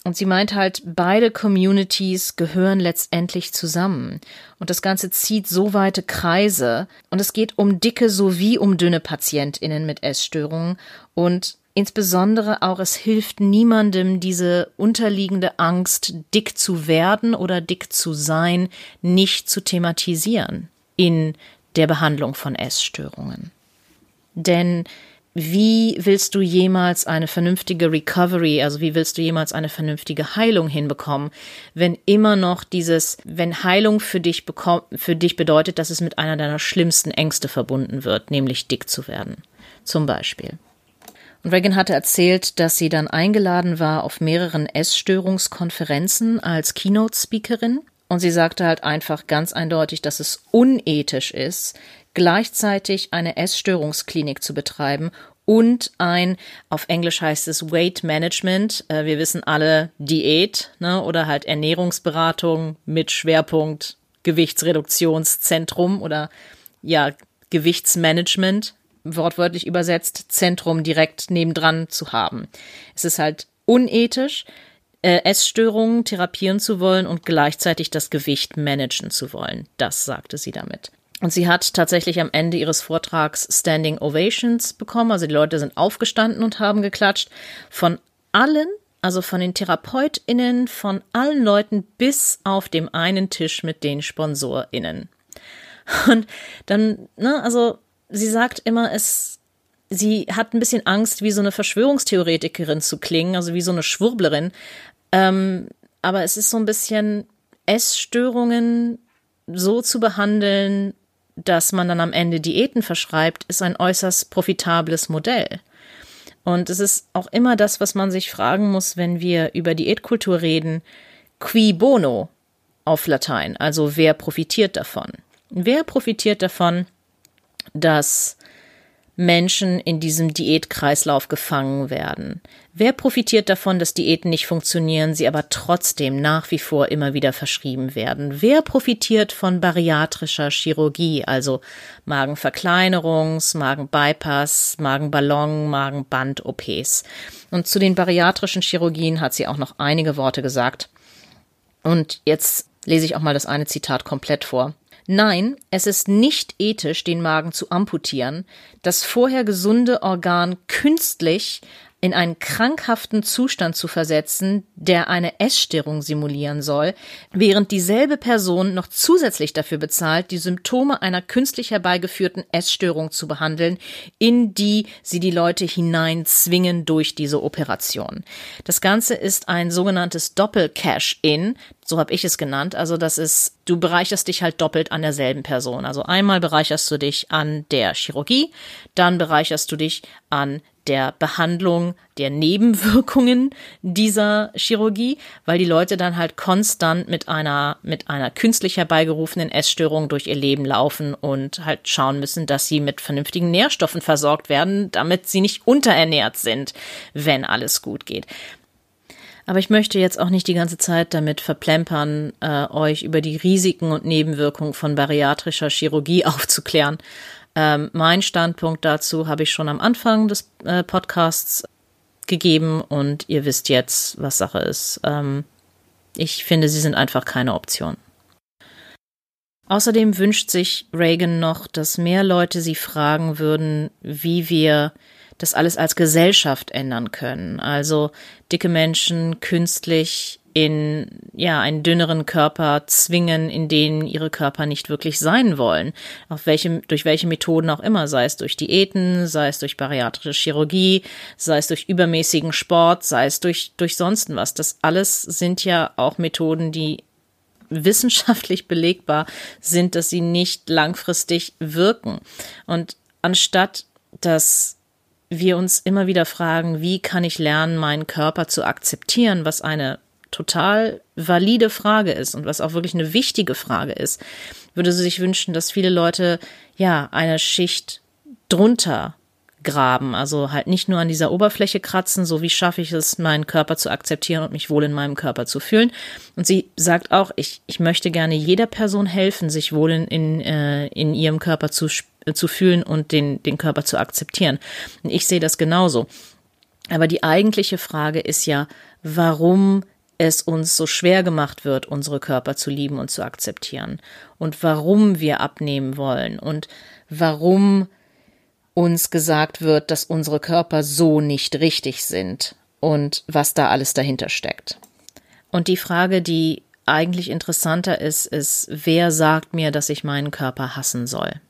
Und sie meint halt, beide Communities gehören letztendlich zusammen. Und das Ganze zieht so weite Kreise. Und es geht um dicke sowie um dünne PatientInnen mit Essstörungen. Und insbesondere auch, es hilft niemandem, diese unterliegende Angst, dick zu werden oder dick zu sein, nicht zu thematisieren in der Behandlung von Essstörungen. Denn wie willst du jemals eine vernünftige Recovery, also wie willst du jemals eine vernünftige Heilung hinbekommen, wenn immer noch dieses, wenn Heilung für dich bekommt, für dich bedeutet, dass es mit einer deiner schlimmsten Ängste verbunden wird, nämlich dick zu werden. Zum Beispiel. Und Reagan hatte erzählt, dass sie dann eingeladen war auf mehreren Essstörungskonferenzen als Keynote-Speakerin. Und sie sagte halt einfach ganz eindeutig, dass es unethisch ist, gleichzeitig eine Essstörungsklinik zu betreiben und ein, auf Englisch heißt es Weight Management. Äh, wir wissen alle Diät ne, oder halt Ernährungsberatung mit Schwerpunkt Gewichtsreduktionszentrum oder ja, Gewichtsmanagement, wortwörtlich übersetzt, Zentrum direkt nebendran zu haben. Es ist halt unethisch, äh, Essstörungen therapieren zu wollen und gleichzeitig das Gewicht managen zu wollen. Das sagte sie damit. Und sie hat tatsächlich am Ende ihres Vortrags Standing Ovations bekommen. Also die Leute sind aufgestanden und haben geklatscht. Von allen, also von den TherapeutInnen, von allen Leuten bis auf dem einen Tisch mit den SponsorInnen. Und dann, ne, also sie sagt immer, es, sie hat ein bisschen Angst, wie so eine Verschwörungstheoretikerin zu klingen, also wie so eine Schwurblerin. Ähm, aber es ist so ein bisschen Essstörungen so zu behandeln, dass man dann am Ende Diäten verschreibt, ist ein äußerst profitables Modell. Und es ist auch immer das, was man sich fragen muss, wenn wir über Diätkultur reden. Qui bono auf Latein, also wer profitiert davon? Wer profitiert davon, dass Menschen in diesem Diätkreislauf gefangen werden? Wer profitiert davon, dass Diäten nicht funktionieren, sie aber trotzdem nach wie vor immer wieder verschrieben werden? Wer profitiert von bariatrischer Chirurgie, also Magenverkleinerungs-, Magenbypass, Magenballon, Magenband-OPs? Und zu den bariatrischen Chirurgien hat sie auch noch einige Worte gesagt. Und jetzt lese ich auch mal das eine Zitat komplett vor. Nein, es ist nicht ethisch, den Magen zu amputieren, das vorher gesunde Organ künstlich in einen krankhaften Zustand zu versetzen, der eine Essstörung simulieren soll, während dieselbe Person noch zusätzlich dafür bezahlt, die Symptome einer künstlich herbeigeführten Essstörung zu behandeln, in die sie die Leute hineinzwingen durch diese Operation. Das Ganze ist ein sogenanntes Doppel-Cash-In, so habe ich es genannt. Also das ist, du bereicherst dich halt doppelt an derselben Person. Also einmal bereicherst du dich an der Chirurgie, dann bereicherst du dich an der Behandlung der Nebenwirkungen dieser Chirurgie, weil die Leute dann halt konstant mit einer, mit einer künstlich herbeigerufenen Essstörung durch ihr Leben laufen und halt schauen müssen, dass sie mit vernünftigen Nährstoffen versorgt werden, damit sie nicht unterernährt sind, wenn alles gut geht. Aber ich möchte jetzt auch nicht die ganze Zeit damit verplempern, äh, euch über die Risiken und Nebenwirkungen von bariatrischer Chirurgie aufzuklären. Ähm, mein Standpunkt dazu habe ich schon am Anfang des äh, Podcasts gegeben und ihr wisst jetzt, was Sache ist. Ähm, ich finde, sie sind einfach keine Option. Außerdem wünscht sich Reagan noch, dass mehr Leute sie fragen würden, wie wir das alles als Gesellschaft ändern können. Also dicke Menschen künstlich in ja einen dünneren Körper zwingen, in denen ihre Körper nicht wirklich sein wollen. Auf welche, durch welche Methoden auch immer, sei es durch Diäten, sei es durch bariatrische Chirurgie, sei es durch übermäßigen Sport, sei es durch, durch sonst was. Das alles sind ja auch Methoden, die wissenschaftlich belegbar sind, dass sie nicht langfristig wirken. Und anstatt dass wir uns immer wieder fragen, wie kann ich lernen, meinen Körper zu akzeptieren, was eine total valide Frage ist und was auch wirklich eine wichtige Frage ist, würde sie sich wünschen, dass viele Leute ja eine Schicht drunter graben, also halt nicht nur an dieser Oberfläche kratzen, so wie schaffe ich es, meinen Körper zu akzeptieren und mich wohl in meinem Körper zu fühlen. Und sie sagt auch, ich, ich möchte gerne jeder Person helfen, sich wohl in, in, äh, in ihrem Körper zu, zu fühlen und den, den Körper zu akzeptieren. Und ich sehe das genauso. Aber die eigentliche Frage ist ja, warum es uns so schwer gemacht wird, unsere Körper zu lieben und zu akzeptieren und warum wir abnehmen wollen und warum uns gesagt wird, dass unsere Körper so nicht richtig sind und was da alles dahinter steckt. Und die Frage, die eigentlich interessanter ist, ist, wer sagt mir, dass ich meinen Körper hassen soll?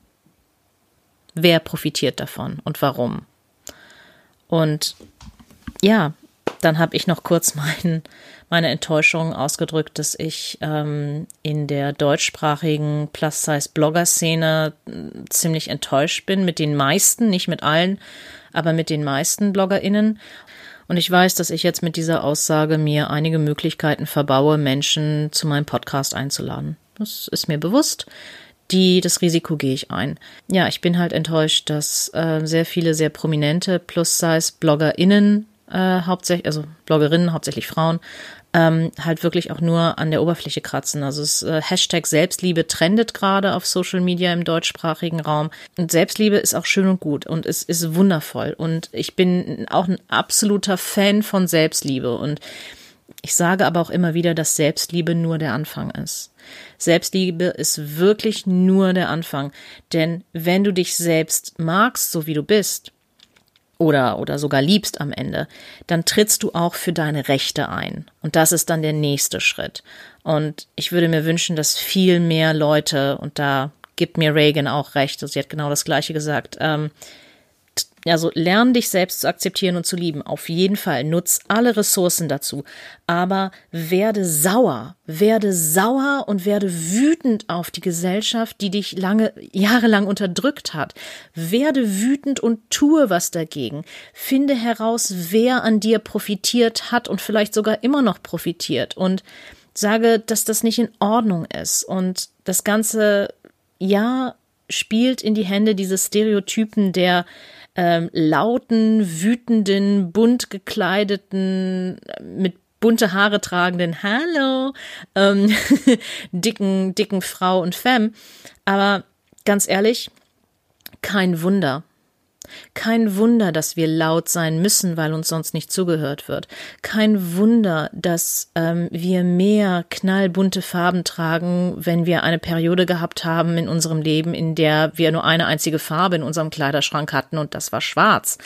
Wer profitiert davon und warum? Und ja, dann habe ich noch kurz meinen meine Enttäuschung ausgedrückt, dass ich ähm, in der deutschsprachigen Plus-Size-Blogger-Szene hm, ziemlich enttäuscht bin mit den meisten, nicht mit allen, aber mit den meisten BloggerInnen. Und ich weiß, dass ich jetzt mit dieser Aussage mir einige Möglichkeiten verbaue, Menschen zu meinem Podcast einzuladen. Das ist mir bewusst. die, das Risiko gehe ich ein. Ja, ich bin halt enttäuscht, dass äh, sehr viele sehr prominente Plus-Size-BloggerInnen, äh, hauptsächlich, also Bloggerinnen, hauptsächlich Frauen, ähm, halt wirklich auch nur an der Oberfläche kratzen. Also das äh, Hashtag Selbstliebe trendet gerade auf Social Media im deutschsprachigen Raum. Und Selbstliebe ist auch schön und gut und es ist wundervoll. Und ich bin auch ein absoluter Fan von Selbstliebe. Und ich sage aber auch immer wieder, dass Selbstliebe nur der Anfang ist. Selbstliebe ist wirklich nur der Anfang. Denn wenn du dich selbst magst, so wie du bist, oder, oder sogar liebst am Ende, dann trittst du auch für deine Rechte ein. Und das ist dann der nächste Schritt. Und ich würde mir wünschen, dass viel mehr Leute, und da gibt mir Reagan auch recht, also sie hat genau das Gleiche gesagt, ähm, also lern dich selbst zu akzeptieren und zu lieben. Auf jeden Fall. Nutz alle Ressourcen dazu. Aber werde sauer. Werde sauer und werde wütend auf die Gesellschaft, die dich lange, jahrelang unterdrückt hat. Werde wütend und tue was dagegen. Finde heraus, wer an dir profitiert hat und vielleicht sogar immer noch profitiert. Und sage, dass das nicht in Ordnung ist. Und das Ganze, ja, spielt in die Hände dieses Stereotypen der ähm, lauten, wütenden, bunt gekleideten, mit bunte Haare tragenden, hallo, ähm, dicken, dicken Frau und Femme. Aber ganz ehrlich, kein Wunder. Kein Wunder, dass wir laut sein müssen, weil uns sonst nicht zugehört wird. Kein Wunder, dass ähm, wir mehr knallbunte Farben tragen, wenn wir eine Periode gehabt haben in unserem Leben, in der wir nur eine einzige Farbe in unserem Kleiderschrank hatten und das war schwarz.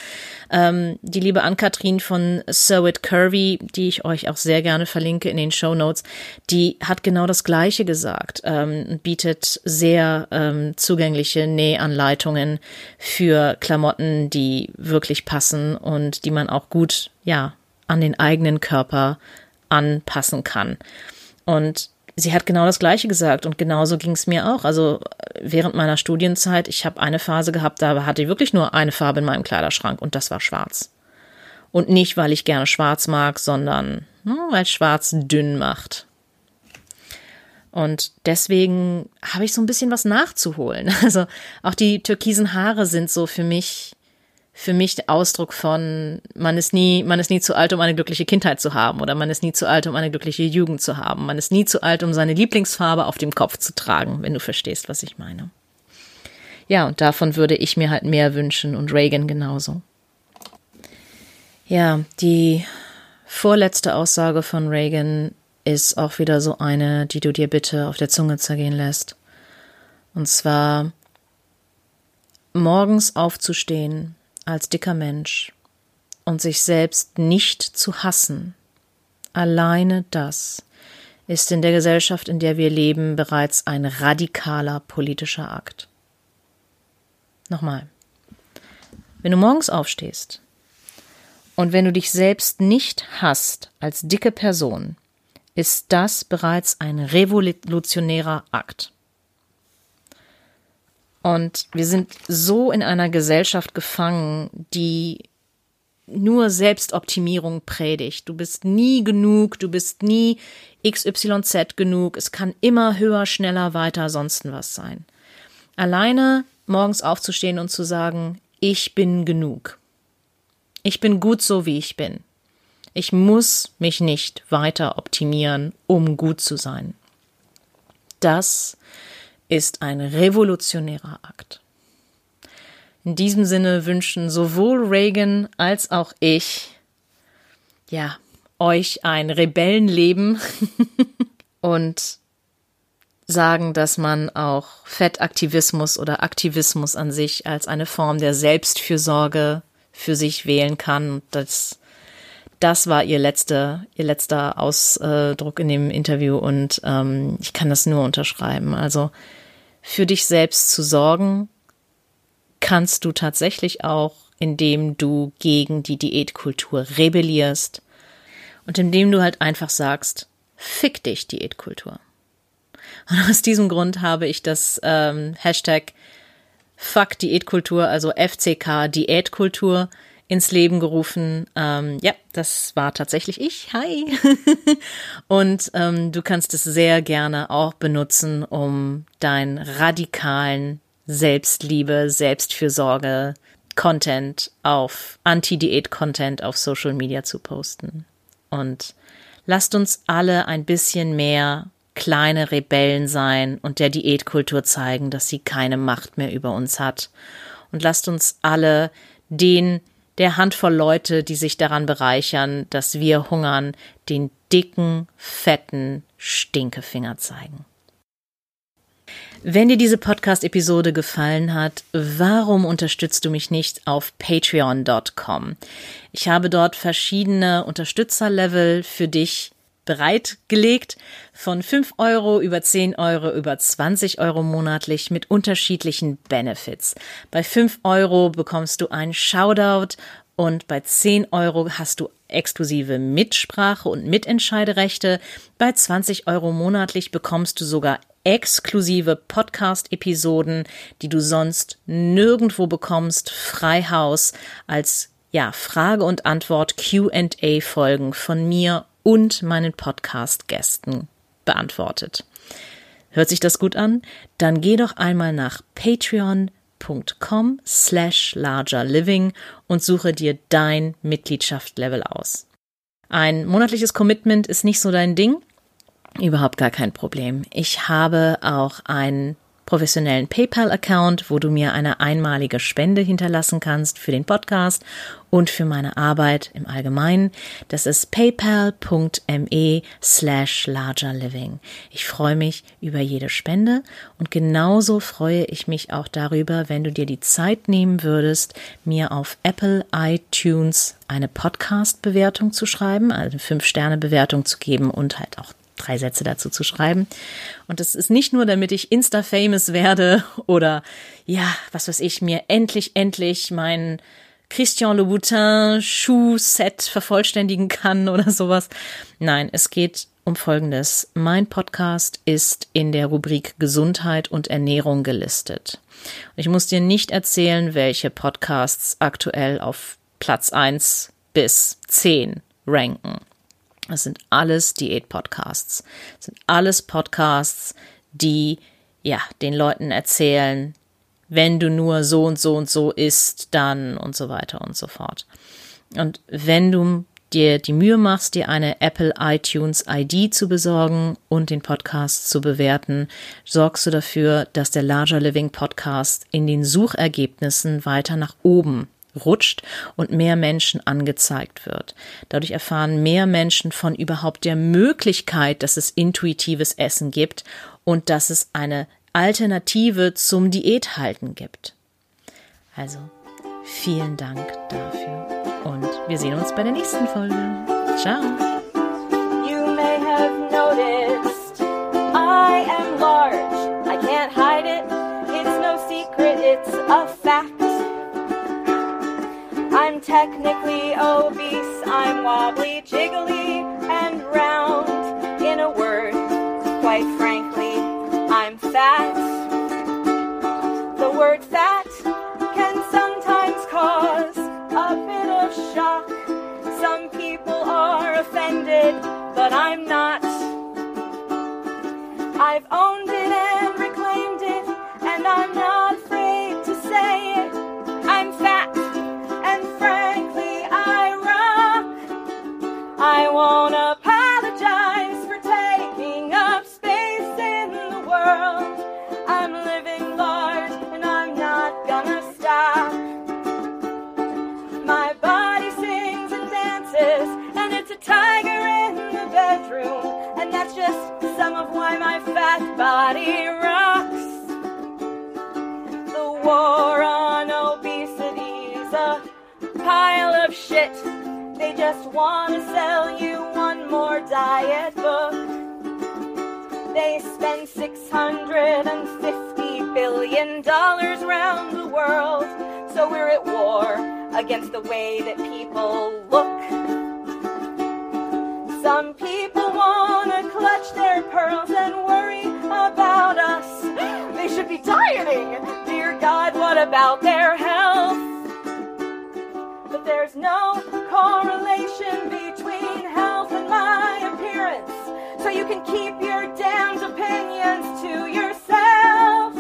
Ähm, die liebe Ann-Kathrin von Sew It Curvy, die ich euch auch sehr gerne verlinke in den Show Notes, die hat genau das Gleiche gesagt, ähm, bietet sehr ähm, zugängliche Nähanleitungen für Klamotten, die wirklich passen und die man auch gut, ja, an den eigenen Körper anpassen kann. Und sie hat genau das Gleiche gesagt und genauso ging es mir auch. Also während meiner Studienzeit, ich habe eine Phase gehabt, da hatte ich wirklich nur eine Farbe in meinem Kleiderschrank und das war schwarz. Und nicht, weil ich gerne schwarz mag, sondern hm, weil schwarz dünn macht. Und deswegen habe ich so ein bisschen was nachzuholen. Also auch die türkisen Haare sind so für mich für mich der Ausdruck von, man ist nie, man ist nie zu alt, um eine glückliche Kindheit zu haben oder man ist nie zu alt, um eine glückliche Jugend zu haben. Man ist nie zu alt, um seine Lieblingsfarbe auf dem Kopf zu tragen, wenn du verstehst, was ich meine. Ja, und davon würde ich mir halt mehr wünschen und Reagan genauso. Ja, die vorletzte Aussage von Reagan ist auch wieder so eine, die du dir bitte auf der Zunge zergehen lässt. Und zwar morgens aufzustehen als dicker Mensch und sich selbst nicht zu hassen, alleine das ist in der Gesellschaft, in der wir leben, bereits ein radikaler politischer Akt. Nochmal. Wenn du morgens aufstehst und wenn du dich selbst nicht hasst als dicke Person, ist das bereits ein revolutionärer Akt. Und wir sind so in einer Gesellschaft gefangen, die nur Selbstoptimierung predigt. Du bist nie genug, du bist nie XYZ genug, es kann immer höher, schneller, weiter, sonst was sein. Alleine morgens aufzustehen und zu sagen, ich bin genug. Ich bin gut so, wie ich bin. Ich muss mich nicht weiter optimieren, um gut zu sein. Das ist ein revolutionärer Akt. In diesem Sinne wünschen sowohl Reagan als auch ich, ja, euch ein Rebellenleben und sagen, dass man auch Fettaktivismus oder Aktivismus an sich als eine Form der Selbstfürsorge für sich wählen kann. Das, das war ihr letzter, ihr letzter Ausdruck in dem Interview und ähm, ich kann das nur unterschreiben. Also für dich selbst zu sorgen, kannst du tatsächlich auch, indem du gegen die Diätkultur rebellierst und indem du halt einfach sagst, fick dich Diätkultur. Und aus diesem Grund habe ich das ähm, Hashtag Fuck Diätkultur, also FCK Diätkultur, ins Leben gerufen. Ähm, ja, das war tatsächlich ich. Hi. und ähm, du kannst es sehr gerne auch benutzen, um deinen radikalen Selbstliebe, Selbstfürsorge, Content auf Anti-Diät-Content auf Social Media zu posten. Und lasst uns alle ein bisschen mehr kleine Rebellen sein und der Diätkultur zeigen, dass sie keine Macht mehr über uns hat. Und lasst uns alle den der Handvoll Leute, die sich daran bereichern, dass wir hungern, den dicken, fetten Stinkefinger zeigen. Wenn dir diese Podcast-Episode gefallen hat, warum unterstützt du mich nicht auf patreon.com? Ich habe dort verschiedene Unterstützerlevel für dich bereitgelegt, von 5 Euro über 10 Euro über 20 Euro monatlich mit unterschiedlichen Benefits. Bei 5 Euro bekommst du einen Shoutout und bei 10 Euro hast du exklusive Mitsprache und Mitentscheiderechte. Bei 20 Euro monatlich bekommst du sogar exklusive Podcast-Episoden, die du sonst nirgendwo bekommst, Freihaus als ja, Frage und Antwort Q&A Folgen von mir und meinen Podcast-Gästen beantwortet. Hört sich das gut an? Dann geh doch einmal nach patreon.com slash largerliving und suche dir dein Mitgliedschaftslevel aus. Ein monatliches Commitment ist nicht so dein Ding? Überhaupt gar kein Problem. Ich habe auch ein professionellen PayPal-Account, wo du mir eine einmalige Spende hinterlassen kannst für den Podcast und für meine Arbeit im Allgemeinen. Das ist paypal.me slash largerliving. Ich freue mich über jede Spende und genauso freue ich mich auch darüber, wenn du dir die Zeit nehmen würdest, mir auf Apple iTunes eine Podcast-Bewertung zu schreiben, also eine Fünf-Sterne-Bewertung zu geben und halt auch drei Sätze dazu zu schreiben. Und das ist nicht nur, damit ich Insta-famous werde oder ja, was weiß ich, mir endlich, endlich mein Christian Louboutin Schuhset vervollständigen kann oder sowas. Nein, es geht um Folgendes. Mein Podcast ist in der Rubrik Gesundheit und Ernährung gelistet. Ich muss dir nicht erzählen, welche Podcasts aktuell auf Platz eins bis zehn ranken. Das sind alles Diät-Podcasts. Das sind alles Podcasts, die ja den Leuten erzählen, wenn du nur so und so und so isst, dann und so weiter und so fort. Und wenn du dir die Mühe machst, dir eine Apple iTunes ID zu besorgen und den Podcast zu bewerten, sorgst du dafür, dass der Larger Living Podcast in den Suchergebnissen weiter nach oben rutscht und mehr Menschen angezeigt wird. Dadurch erfahren mehr Menschen von überhaupt der Möglichkeit, dass es intuitives Essen gibt und dass es eine Alternative zum Diäthalten gibt. Also, vielen Dank dafür und wir sehen uns bei der nächsten Folge. Ciao. You may have noticed I am large. I can't hide it. It's no secret. It's a fact. I'm technically obese, I'm wobbly, jiggly, and round. In a word, quite frankly, I'm fat. The word fat why my fat body rocks. The war on obesity's a pile of shit. They just want to sell you one more diet book. They spend $650 billion round the world. So we're at war against the way that people look. Some people clutch their pearls and worry about us. They should be dieting. Dear God, what about their health? But There's no correlation between health and my appearance. So you can keep your damned opinions to yourself.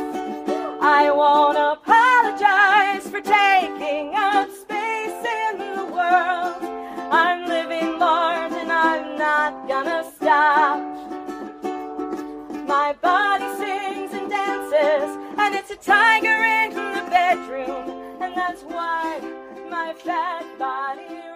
I won't apologize for taking up space in the world. I'm living large and I'm not gonna stop. My body sings and dances, and it's a tiger in the bedroom, and that's why my fat body